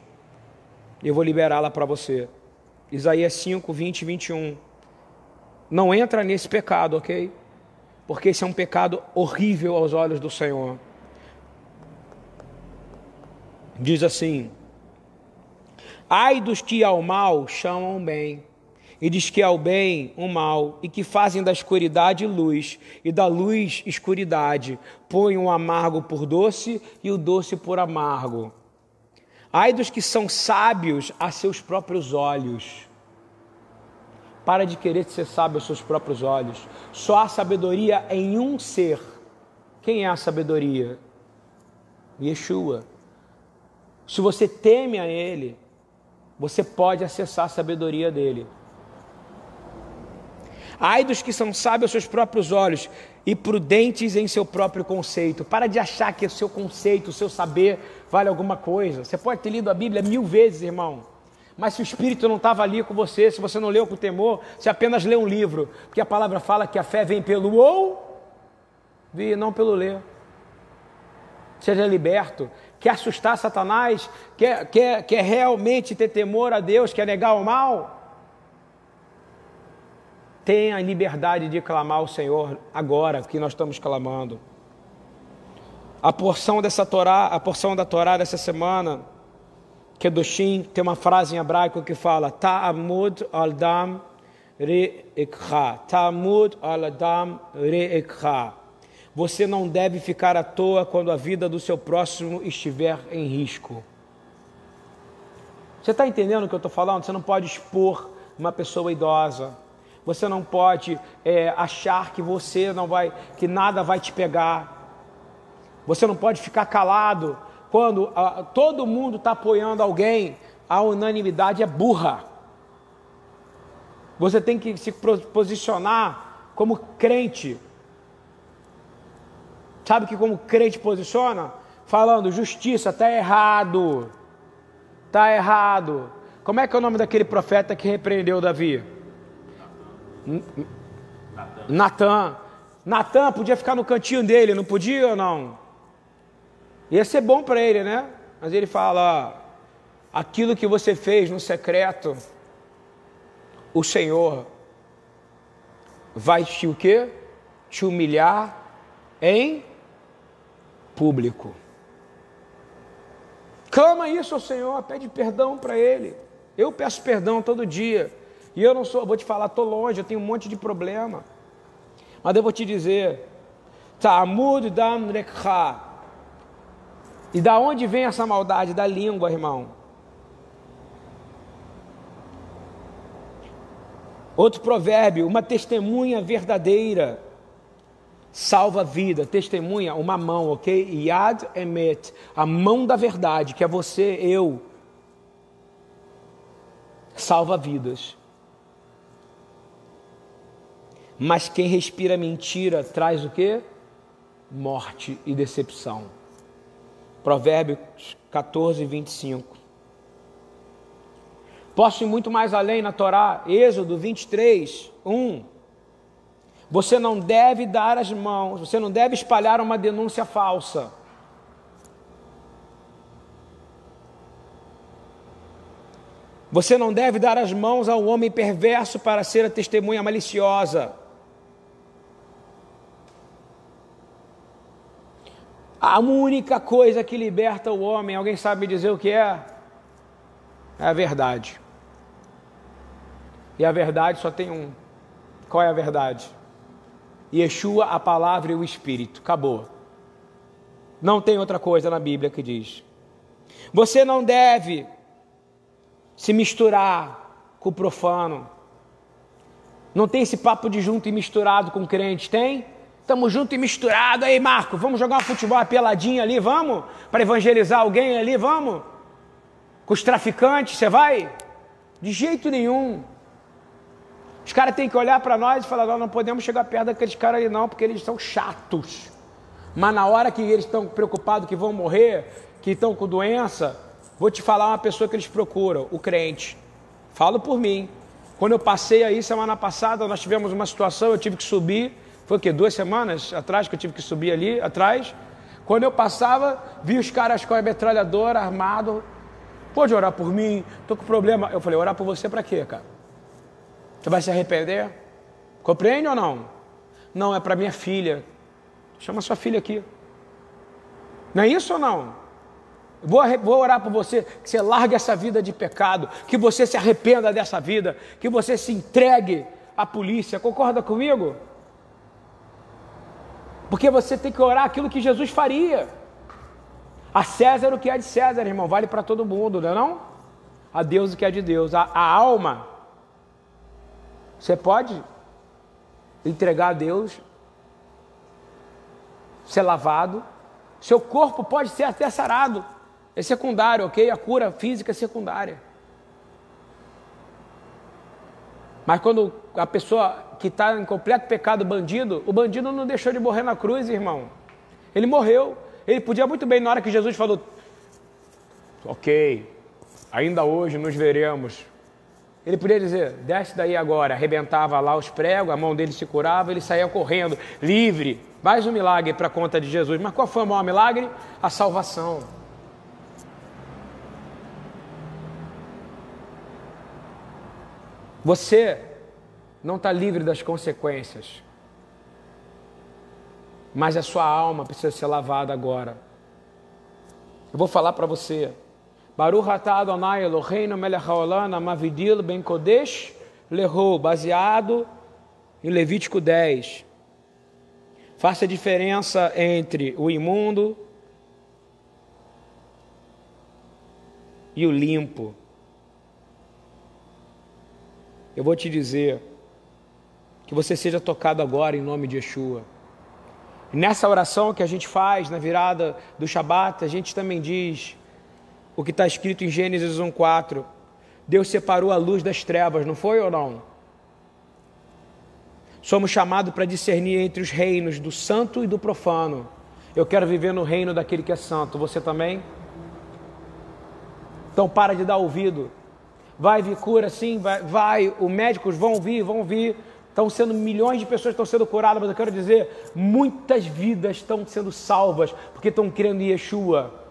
e eu vou liberá-la para você. Isaías 5, 20 e 21. Não entra nesse pecado, ok? Porque esse é um pecado horrível aos olhos do Senhor diz assim: Ai dos que ao mal chamam bem, e diz que ao bem o mal, e que fazem da escuridade luz, e da luz escuridade, põem o amargo por doce e o doce por amargo. Ai dos que são sábios a seus próprios olhos. Para de querer ser sábio aos seus próprios olhos. Só há sabedoria em um ser. Quem é a sabedoria? Yeshua. Se você teme a Ele, você pode acessar a sabedoria dele. Ai dos que são sábios aos seus próprios olhos e prudentes em seu próprio conceito. Para de achar que o seu conceito, o seu saber vale alguma coisa. Você pode ter lido a Bíblia mil vezes, irmão. Mas se o Espírito não estava ali com você, se você não leu com temor, você apenas lê um livro. Porque a palavra fala que a fé vem pelo ouvir, não pelo ler. Seja liberto quer assustar Satanás, quer, quer, quer realmente ter temor a Deus, quer negar o mal, tenha liberdade de clamar ao Senhor agora que nós estamos clamando. A porção dessa Torá, a porção da Torá dessa semana, que do Shin, tem uma frase em hebraico que fala: Ta'amud al-dam re'ekha. Ta'amud al-dam re'ekha. Você não deve ficar à toa quando a vida do seu próximo estiver em risco. Você está entendendo o que eu estou falando? Você não pode expor uma pessoa idosa. Você não pode é, achar que você não vai, que nada vai te pegar. Você não pode ficar calado quando ah, todo mundo está apoiando alguém. A unanimidade é burra. Você tem que se posicionar como crente Sabe que como crente posiciona? Falando, justiça, está errado. Está errado. Como é que é o nome daquele profeta que repreendeu Davi? Natan. Natan podia ficar no cantinho dele, não podia ou não? Ia ser bom para ele, né? Mas ele fala: ó, aquilo que você fez no secreto, o Senhor vai te o quê? Te humilhar em público. Clama isso ao Senhor, pede perdão para Ele. Eu peço perdão todo dia. E eu não sou, vou te falar, estou longe, eu tenho um monte de problema. Mas eu vou te dizer, Tamud Dam Rekha. E da onde vem essa maldade? Da língua, irmão. Outro provérbio, uma testemunha verdadeira salva a vida, testemunha, uma mão, ok? Yad emet, a mão da verdade, que é você, eu, salva vidas. Mas quem respira mentira traz o que? Morte e decepção. Provérbios 14, 25. Posso ir muito mais além na Torá, Êxodo 23, 1. Você não deve dar as mãos, você não deve espalhar uma denúncia falsa. Você não deve dar as mãos ao homem perverso para ser a testemunha maliciosa. A única coisa que liberta o homem, alguém sabe dizer o que é? É a verdade. E a verdade só tem um. Qual é a verdade? Yeshua, a palavra e o Espírito. Acabou. Não tem outra coisa na Bíblia que diz. Você não deve se misturar com o profano. Não tem esse papo de junto e misturado com crente, tem? Estamos junto e misturado aí, Marco. Vamos jogar um futebol peladinho ali, vamos? Para evangelizar alguém ali, vamos? Com os traficantes, você vai? De jeito nenhum. Os caras têm que olhar para nós e falar: nós não podemos chegar perto daqueles caras ali, não, porque eles são chatos. Mas na hora que eles estão preocupados que vão morrer, que estão com doença, vou te falar uma pessoa que eles procuram: o crente. Falo por mim. Quando eu passei aí semana passada, nós tivemos uma situação, eu tive que subir. Foi o quê? Duas semanas atrás que eu tive que subir ali atrás. Quando eu passava, vi os caras com a metralhadora armado. Pode orar por mim? Tô com problema. Eu falei, orar por você para quê, cara? Você vai se arrepender? Compreende ou não? Não, é para minha filha. Chama sua filha aqui. Não é isso ou não? Vou, vou orar por você, que você largue essa vida de pecado, que você se arrependa dessa vida, que você se entregue à polícia. Concorda comigo? Porque você tem que orar aquilo que Jesus faria. A César o que é de César, irmão, vale para todo mundo, não é não? A Deus o que é de Deus. A, a alma você pode entregar a Deus, ser lavado, seu corpo pode ser até sarado, é secundário, ok? A cura física é secundária. Mas quando a pessoa que está em completo pecado, bandido, o bandido não deixou de morrer na cruz, irmão. Ele morreu. Ele podia muito bem, na hora que Jesus falou: Ok, ainda hoje nos veremos. Ele podia dizer, desce daí agora, arrebentava lá os pregos, a mão dele se curava, ele saía correndo, livre. Mais um milagre para a conta de Jesus. Mas qual foi o maior milagre? A salvação. Você não está livre das consequências, mas a sua alma precisa ser lavada agora. Eu vou falar para você, Baruch atah Adonai Eloheinu melech haolam ben kodesh leho, baseado em Levítico 10. Faça a diferença entre o imundo e o limpo. Eu vou te dizer que você seja tocado agora em nome de Yeshua. Nessa oração que a gente faz na virada do Shabat, a gente também diz: o que está escrito em Gênesis 1,4. Deus separou a luz das trevas, não foi ou não? Somos chamados para discernir entre os reinos do santo e do profano. Eu quero viver no reino daquele que é santo. Você também? Então para de dar ouvido. Vai vir cura, sim, vai, vai. Os médicos vão vir, vão vir. Estão sendo milhões de pessoas estão sendo curadas, mas eu quero dizer, muitas vidas estão sendo salvas porque estão crendo em Yeshua.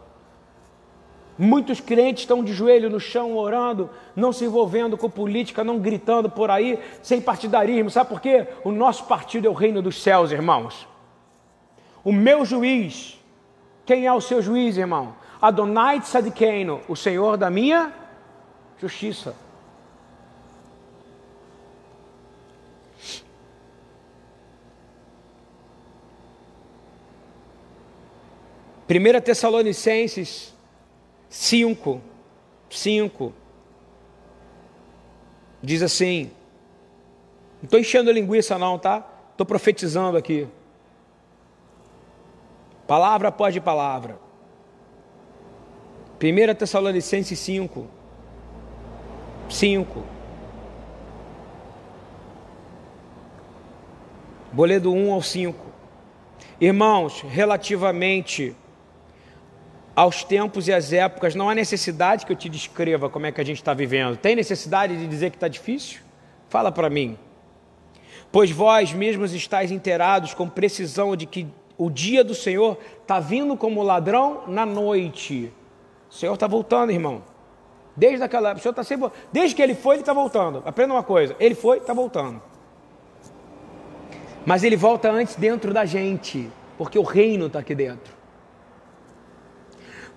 Muitos crentes estão de joelho no chão orando, não se envolvendo com política, não gritando por aí, sem partidarismo. Sabe por quê? O nosso partido é o reino dos céus, irmãos. O meu juiz, quem é o seu juiz, irmão? Adonai Tzadikeino, o Senhor da minha justiça. Primeira Tessalonicenses 5, 5, diz assim, não estou enchendo linguiça não, tá? Estou profetizando aqui. Palavra após palavra. 1 Tessalonicenses 5. 5. Vou ler do 1 ao 5. Irmãos, relativamente aos tempos e às épocas, não há necessidade que eu te descreva como é que a gente está vivendo. Tem necessidade de dizer que está difícil? Fala para mim. Pois vós mesmos estáis inteirados com precisão de que o dia do Senhor está vindo como ladrão na noite. O Senhor está voltando, irmão. Desde aquela época, o Senhor está sempre. Desde que ele foi, ele está voltando. Aprenda uma coisa: ele foi, está voltando. Mas ele volta antes dentro da gente, porque o reino está aqui dentro.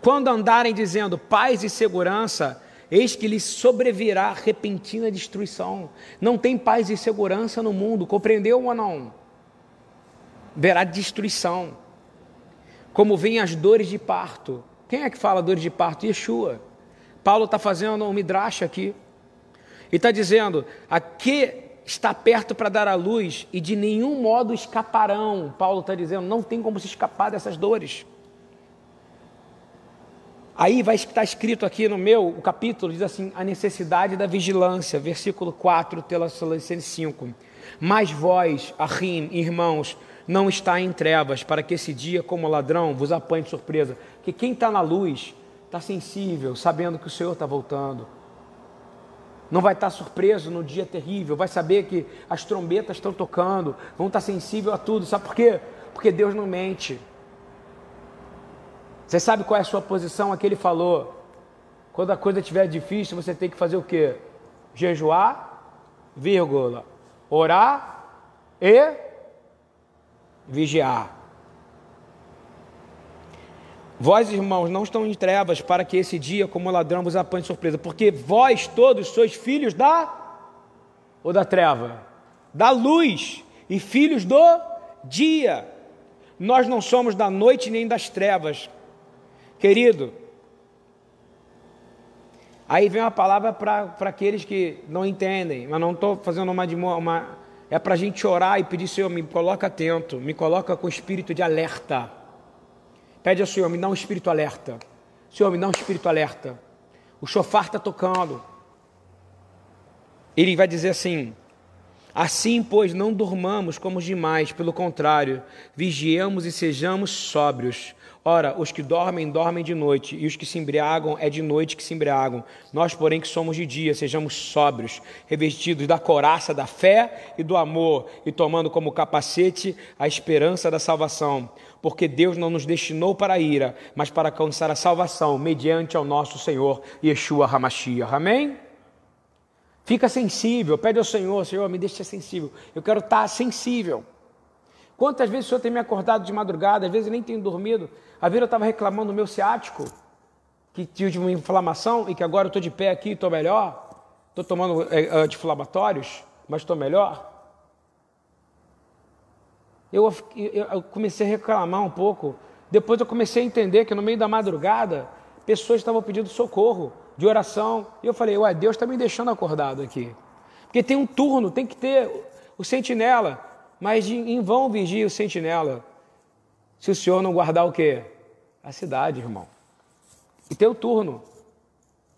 Quando andarem dizendo paz e segurança, eis que lhes sobrevirá repentina destruição. Não tem paz e segurança no mundo, compreendeu ou não? Verá destruição. Como vêm as dores de parto, quem é que fala dores de parto? Yeshua. Paulo está fazendo um midrash aqui. E está dizendo: aqui está perto para dar a luz e de nenhum modo escaparão. Paulo está dizendo: não tem como se escapar dessas dores. Aí vai estar escrito aqui no meu o capítulo, diz assim: a necessidade da vigilância, versículo 4, Tessalonicenses 5. Mas vós, Ahim, irmãos, não está em trevas, para que esse dia, como ladrão, vos apanhe de surpresa. Que quem está na luz está sensível, sabendo que o Senhor está voltando. Não vai estar surpreso no dia terrível, vai saber que as trombetas estão tocando, vão estar sensível a tudo. Sabe por quê? Porque Deus não mente. Você sabe qual é a sua posição? Aqui ele falou: quando a coisa estiver difícil, você tem que fazer o quê? Jejuar, vírgula, orar e vigiar. Vós, irmãos, não estão em trevas para que esse dia, como ladrão, vos apanhe surpresa, porque vós todos sois filhos da ou da treva? Da luz e filhos do dia. Nós não somos da noite nem das trevas. Querido, aí vem uma palavra para aqueles que não entendem, mas não estou fazendo uma, uma é para a gente orar e pedir, Senhor, me coloca atento, me coloca com espírito de alerta. Pede ao Senhor, me dá um espírito alerta. Senhor, me dá um espírito alerta. O chofar está tocando. Ele vai dizer assim: Assim, pois, não durmamos como os demais, pelo contrário, vigiemos e sejamos sóbrios. Ora, os que dormem, dormem de noite, e os que se embriagam, é de noite que se embriagam. Nós, porém, que somos de dia, sejamos sóbrios, revestidos da coraça da fé e do amor, e tomando como capacete a esperança da salvação. Porque Deus não nos destinou para a ira, mas para alcançar a salvação, mediante ao nosso Senhor Yeshua Hamashiach. Amém? Fica sensível, pede ao Senhor, Senhor, me deixe sensível. Eu quero estar sensível. Quantas vezes o Senhor tem me acordado de madrugada, às vezes nem tenho dormido. A vida eu estava reclamando do meu ciático, que tive uma inflamação e que agora eu estou de pé aqui estou melhor. Estou tomando é, anti-inflamatórios, mas estou melhor. Eu, eu, eu comecei a reclamar um pouco. Depois eu comecei a entender que no meio da madrugada, pessoas estavam pedindo socorro, de oração. E eu falei, ué, Deus está me deixando acordado aqui. Porque tem um turno, tem que ter o sentinela mas em vão vigia o sentinela, se o senhor não guardar o quê? A cidade, irmão. E tem o turno,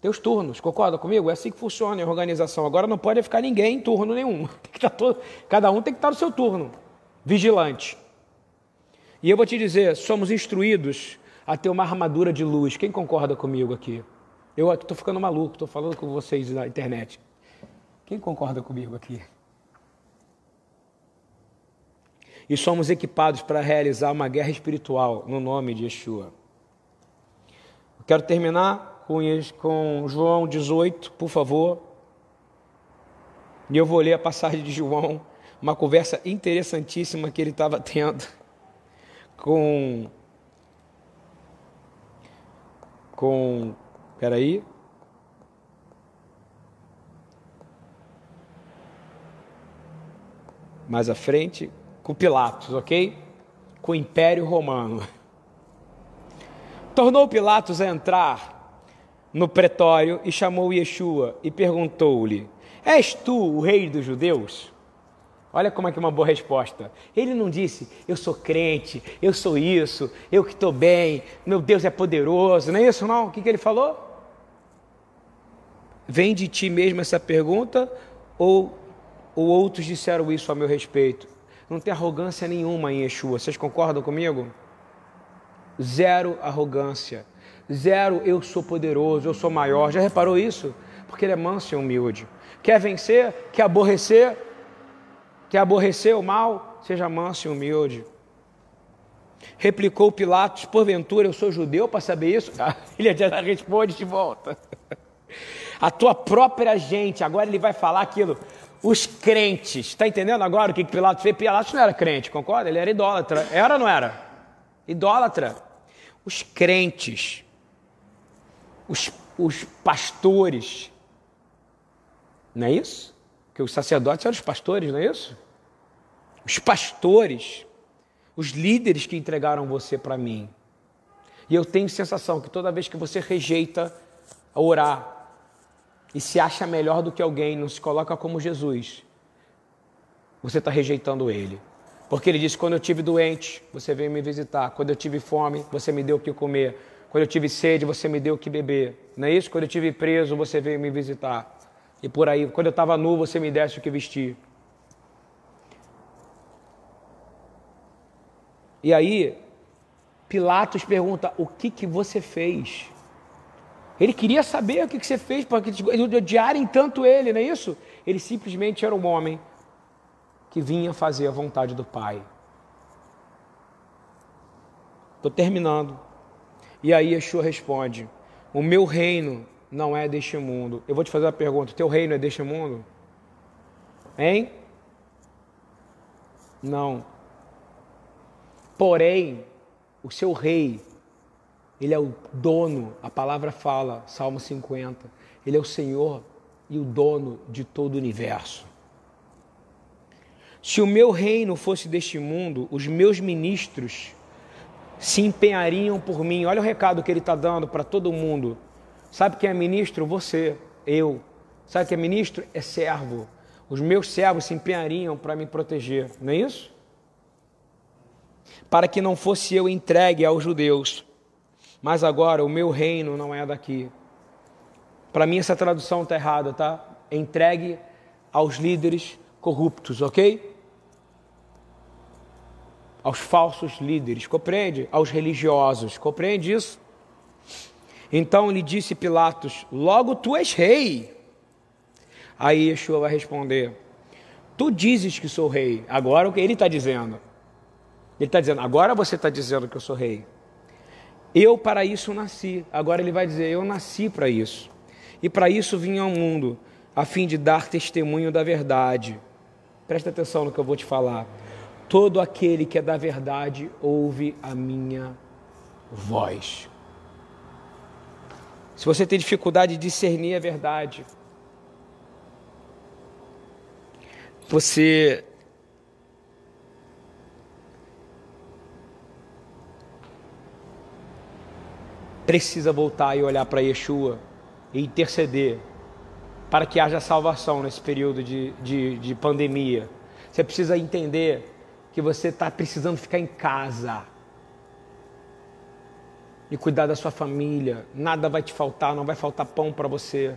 tem os turnos, concorda comigo? É assim que funciona a organização. Agora não pode ficar ninguém em turno nenhum. Todo, cada um tem que estar no seu turno, vigilante. E eu vou te dizer, somos instruídos a ter uma armadura de luz. Quem concorda comigo aqui? Eu estou ficando maluco, estou falando com vocês na internet. Quem concorda comigo aqui? E somos equipados para realizar uma guerra espiritual no nome de Yeshua. Quero terminar com, com João 18, por favor. E eu vou ler a passagem de João, uma conversa interessantíssima que ele estava tendo com. Com. Peraí. Mais à frente, com Pilatos, ok? Com o Império Romano. Tornou Pilatos a entrar no pretório e chamou Yeshua e perguntou-lhe: És tu o rei dos judeus? Olha como é que é uma boa resposta. Ele não disse, eu sou crente, eu sou isso, eu que estou bem, meu Deus é poderoso, não é isso não? O que, que ele falou? Vem de ti mesmo essa pergunta ou, ou outros disseram isso a meu respeito? Não tem arrogância nenhuma em Yeshua, vocês concordam comigo? Zero arrogância, zero eu sou poderoso, eu sou maior. Já reparou isso? Porque ele é manso e humilde. Quer vencer? Quer aborrecer? Quer aborrecer o mal? Seja manso e humilde. Replicou Pilatos: Porventura eu sou judeu para saber isso? ele já responde de volta. A tua própria gente, agora ele vai falar aquilo. Os crentes, está entendendo agora o que Pilatos fez? Pilatos não era crente, concorda? Ele era idólatra. Era ou não era? Idólatra. Os crentes, os, os pastores, não é isso? Que os sacerdotes eram os pastores, não é isso? Os pastores, os líderes que entregaram você para mim. E eu tenho sensação que toda vez que você rejeita orar e se acha melhor do que alguém, não se coloca como Jesus, você está rejeitando ele. Porque ele disse: quando eu tive doente, você veio me visitar. Quando eu tive fome, você me deu o que comer. Quando eu tive sede, você me deu o que beber. Não é isso? Quando eu tive preso, você veio me visitar e por aí. Quando eu estava nu, você me desse o que vestir. E aí, Pilatos pergunta: o que, que você fez? Ele queria saber o que, você fez para que odiarem tanto ele, não é isso? Ele simplesmente era um homem que vinha fazer a vontade do Pai. Estou terminando. E aí Yeshua responde: O meu reino não é deste mundo. Eu vou te fazer uma pergunta: teu reino é deste mundo? Hein? Não. Porém, o seu rei, ele é o dono, a palavra fala, Salmo 50, ele é o Senhor e o dono de todo o universo. Se o meu reino fosse deste mundo, os meus ministros se empenhariam por mim. Olha o recado que ele está dando para todo mundo. Sabe quem é ministro? Você, eu. Sabe quem é ministro? É servo. Os meus servos se empenhariam para me proteger, não é isso? Para que não fosse eu entregue aos judeus. Mas agora o meu reino não é daqui. Para mim essa tradução está errada, tá? Entregue aos líderes corruptos, ok? Aos falsos líderes, compreende? Aos religiosos, compreende isso? Então lhe disse Pilatos: Logo tu és rei. Aí Yeshua vai responder: Tu dizes que sou rei. Agora o que ele está dizendo? Ele está dizendo: Agora você está dizendo que eu sou rei. Eu para isso nasci. Agora ele vai dizer: Eu nasci para isso. E para isso vim ao mundo, a fim de dar testemunho da verdade. Presta atenção no que eu vou te falar. Todo aquele que é da verdade ouve a minha voz. Se você tem dificuldade de discernir a verdade, você precisa voltar e olhar para Yeshua e interceder para que haja salvação nesse período de, de, de pandemia. Você precisa entender que você está precisando ficar em casa e cuidar da sua família. Nada vai te faltar, não vai faltar pão para você.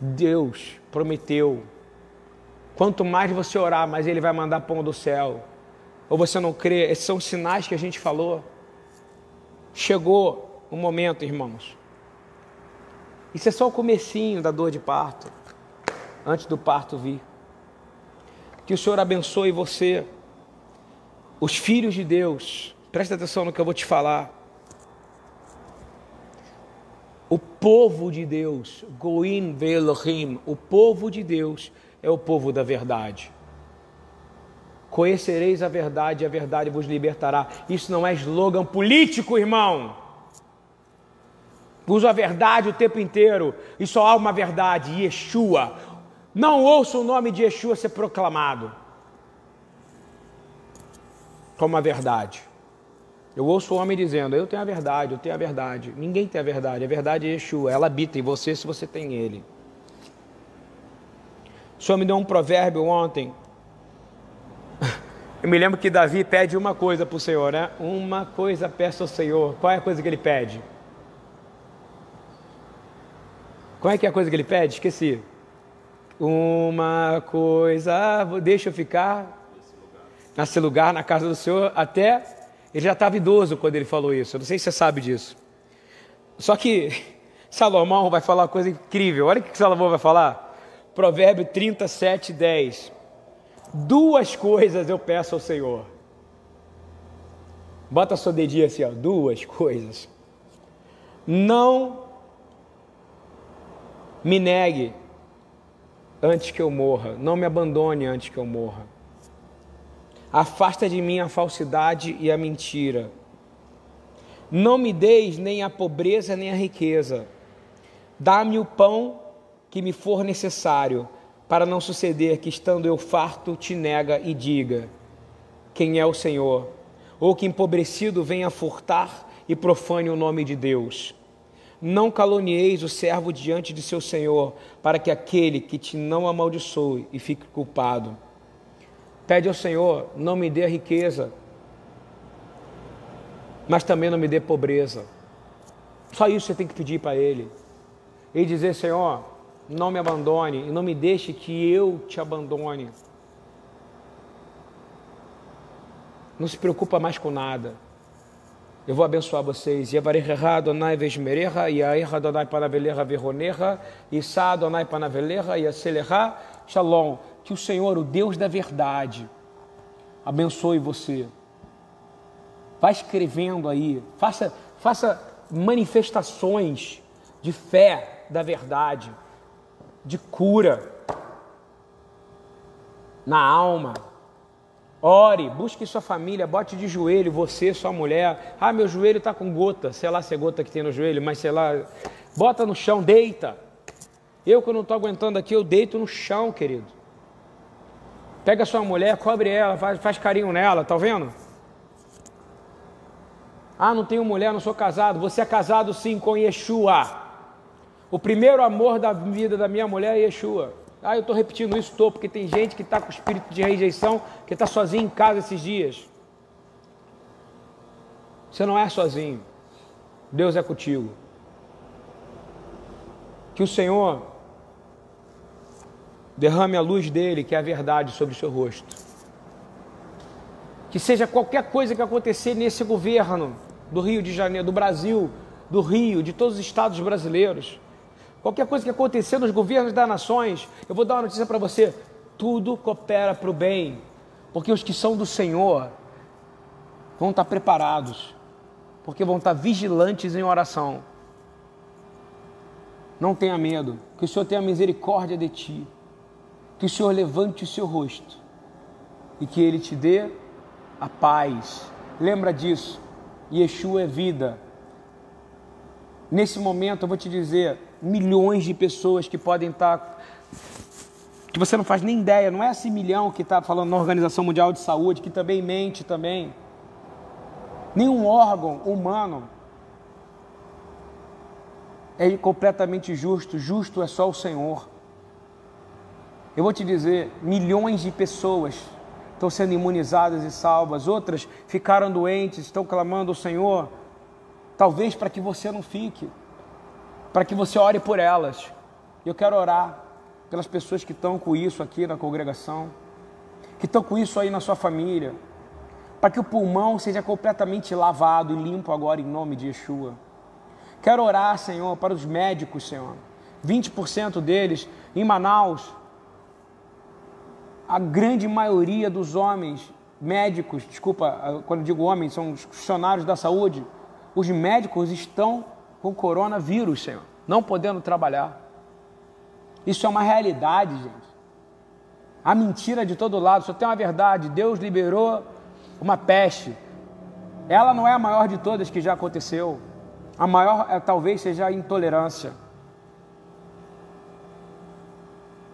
Deus prometeu. Quanto mais você orar, mais Ele vai mandar pão do céu. ou você não crê, esses são sinais que a gente falou. Chegou o momento, irmãos. Isso é só o comecinho da dor de parto, antes do parto vir. Que o Senhor abençoe você, os filhos de Deus. Presta atenção no que eu vou te falar. O povo de Deus, Goim Velohim, o povo de Deus é o povo da verdade. Conhecereis a verdade e a verdade vos libertará. Isso não é slogan político, irmão. Uso a verdade o tempo inteiro e só há uma verdade, Yeshua. Não ouça o nome de Yeshua ser proclamado como a verdade. Eu ouço o homem dizendo: Eu tenho a verdade, eu tenho a verdade. Ninguém tem a verdade. A verdade é Yeshua. Ela habita em você se você tem Ele. O Senhor me deu um provérbio ontem eu me lembro que Davi pede uma coisa para o Senhor, né? Uma coisa peço ao Senhor. Qual é a coisa que ele pede? Qual é que é a coisa que ele pede? Esqueci. Uma coisa, deixa eu ficar nesse lugar, na casa do Senhor, até ele já estava idoso quando ele falou isso. Eu não sei se você sabe disso. Só que Salomão vai falar uma coisa incrível. Olha o que Salomão vai falar. Provérbio 37, 10. Duas coisas eu peço ao Senhor. Bota sua dedinha assim, ó, duas coisas. Não me negue antes que eu morra, não me abandone antes que eu morra. Afasta de mim a falsidade e a mentira. Não me deis nem a pobreza nem a riqueza. Dá-me o pão que me for necessário para não suceder que, estando eu farto, te nega e diga: Quem é o Senhor? Ou que empobrecido venha furtar e profane o nome de Deus. Não calonieis o servo diante de seu Senhor, para que aquele que te não amaldiçoe e fique culpado. Pede ao Senhor, não me dê riqueza, mas também não me dê pobreza. Só isso você tem que pedir para Ele. E dizer, Senhor, não me abandone e não me deixe que eu te abandone. Não se preocupa mais com nada. Eu vou abençoar vocês. Shalom. Que o Senhor, o Deus da verdade, abençoe você. Vá escrevendo aí, faça, faça manifestações de fé da verdade de cura na alma. Ore, busque sua família, bote de joelho, você, sua mulher. Ah, meu joelho está com gota, sei lá se é gota que tem no joelho, mas sei lá. Bota no chão, deita. Eu que não estou aguentando aqui, eu deito no chão, querido. Pega sua mulher, cobre ela, faz, faz carinho nela, tá vendo? Ah, não tenho mulher, não sou casado. Você é casado sim com Yeshua. O primeiro amor da vida da minha mulher é Yeshua. Ah, eu estou repetindo isso, estou, porque tem gente que está com espírito de rejeição, que está sozinho em casa esses dias. Você não é sozinho. Deus é contigo. Que o Senhor derrame a luz dele, que é a verdade, sobre o seu rosto. Que seja qualquer coisa que acontecer nesse governo do Rio de Janeiro, do Brasil, do Rio, de todos os estados brasileiros Qualquer coisa que acontecer nos governos das nações, eu vou dar uma notícia para você: tudo coopera para o bem, porque os que são do Senhor vão estar preparados, porque vão estar vigilantes em oração. Não tenha medo, que o Senhor tenha misericórdia de ti, que o Senhor levante o seu rosto e que Ele te dê a paz. Lembra disso, Yeshua é vida. Nesse momento eu vou te dizer, milhões de pessoas que podem estar. que você não faz nem ideia, não é esse milhão que está falando na Organização Mundial de Saúde, que também mente também. Nenhum órgão humano é completamente justo, justo é só o Senhor. Eu vou te dizer, milhões de pessoas estão sendo imunizadas e salvas, outras ficaram doentes, estão clamando ao Senhor, talvez para que você não fique para que você ore por elas. Eu quero orar pelas pessoas que estão com isso aqui na congregação, que estão com isso aí na sua família. para que o pulmão seja completamente lavado e limpo agora em nome de Yeshua. Quero orar, Senhor, para os médicos, Senhor. 20% deles em Manaus. A grande maioria dos homens médicos, desculpa, quando digo homens, são os funcionários da saúde, os médicos estão com coronavírus, Senhor, não podendo trabalhar. Isso é uma realidade, gente. A mentira de todo lado, só tem uma verdade. Deus liberou uma peste. Ela não é a maior de todas que já aconteceu. A maior é, talvez seja a intolerância.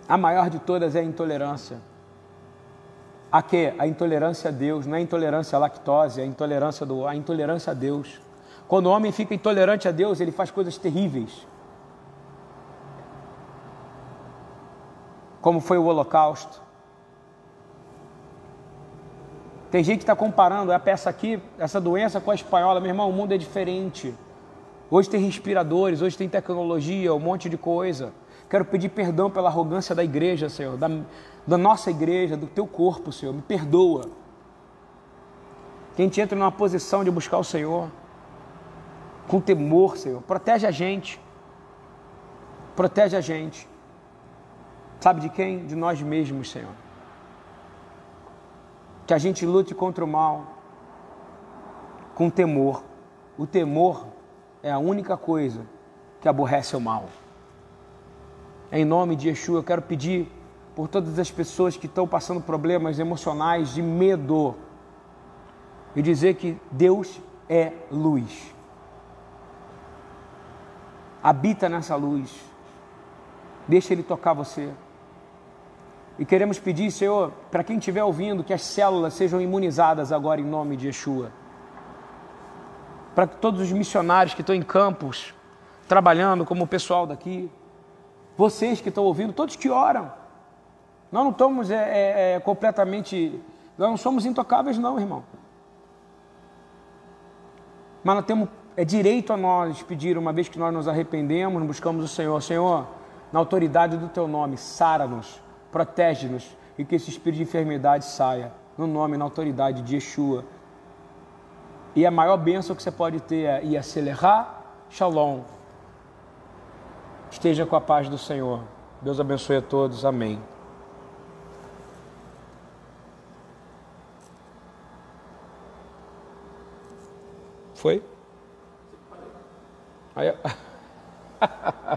A maior de todas é a intolerância. A que? A intolerância a Deus, não é a intolerância à lactose, é a intolerância, do, a intolerância a Deus. Quando o homem fica intolerante a Deus, ele faz coisas terríveis. Como foi o Holocausto. Tem gente que está comparando a peça aqui, essa doença com a espanhola. Meu irmão, o mundo é diferente. Hoje tem respiradores, hoje tem tecnologia, um monte de coisa. Quero pedir perdão pela arrogância da igreja, Senhor, da, da nossa igreja, do teu corpo, Senhor. Me perdoa. Que a gente entre numa posição de buscar o Senhor com temor, Senhor. Protege a gente. Protege a gente. Sabe de quem? De nós mesmos, Senhor. Que a gente lute contra o mal com temor. O temor é a única coisa que aborrece o mal. Em nome de Yeshua, eu quero pedir por todas as pessoas que estão passando problemas emocionais de medo e dizer que Deus é luz. Habita nessa luz. Deixa Ele tocar você. E queremos pedir, Senhor, para quem estiver ouvindo, que as células sejam imunizadas agora em nome de Yeshua. Para que todos os missionários que estão em campos, trabalhando como o pessoal daqui, vocês que estão ouvindo, todos que oram. Nós não estamos é, é, é, completamente. Nós não somos intocáveis, não, irmão. Mas nós temos é direito a nós pedir, uma vez que nós nos arrependemos, buscamos o Senhor. Senhor, na autoridade do teu nome, sara-nos, protege-nos e que esse espírito de enfermidade saia. No nome na autoridade de Yeshua. E a maior bênção que você pode ter é Yaselerá Shalom. Esteja com a paz do Senhor. Deus abençoe a todos. Amém. Foi? Ayo.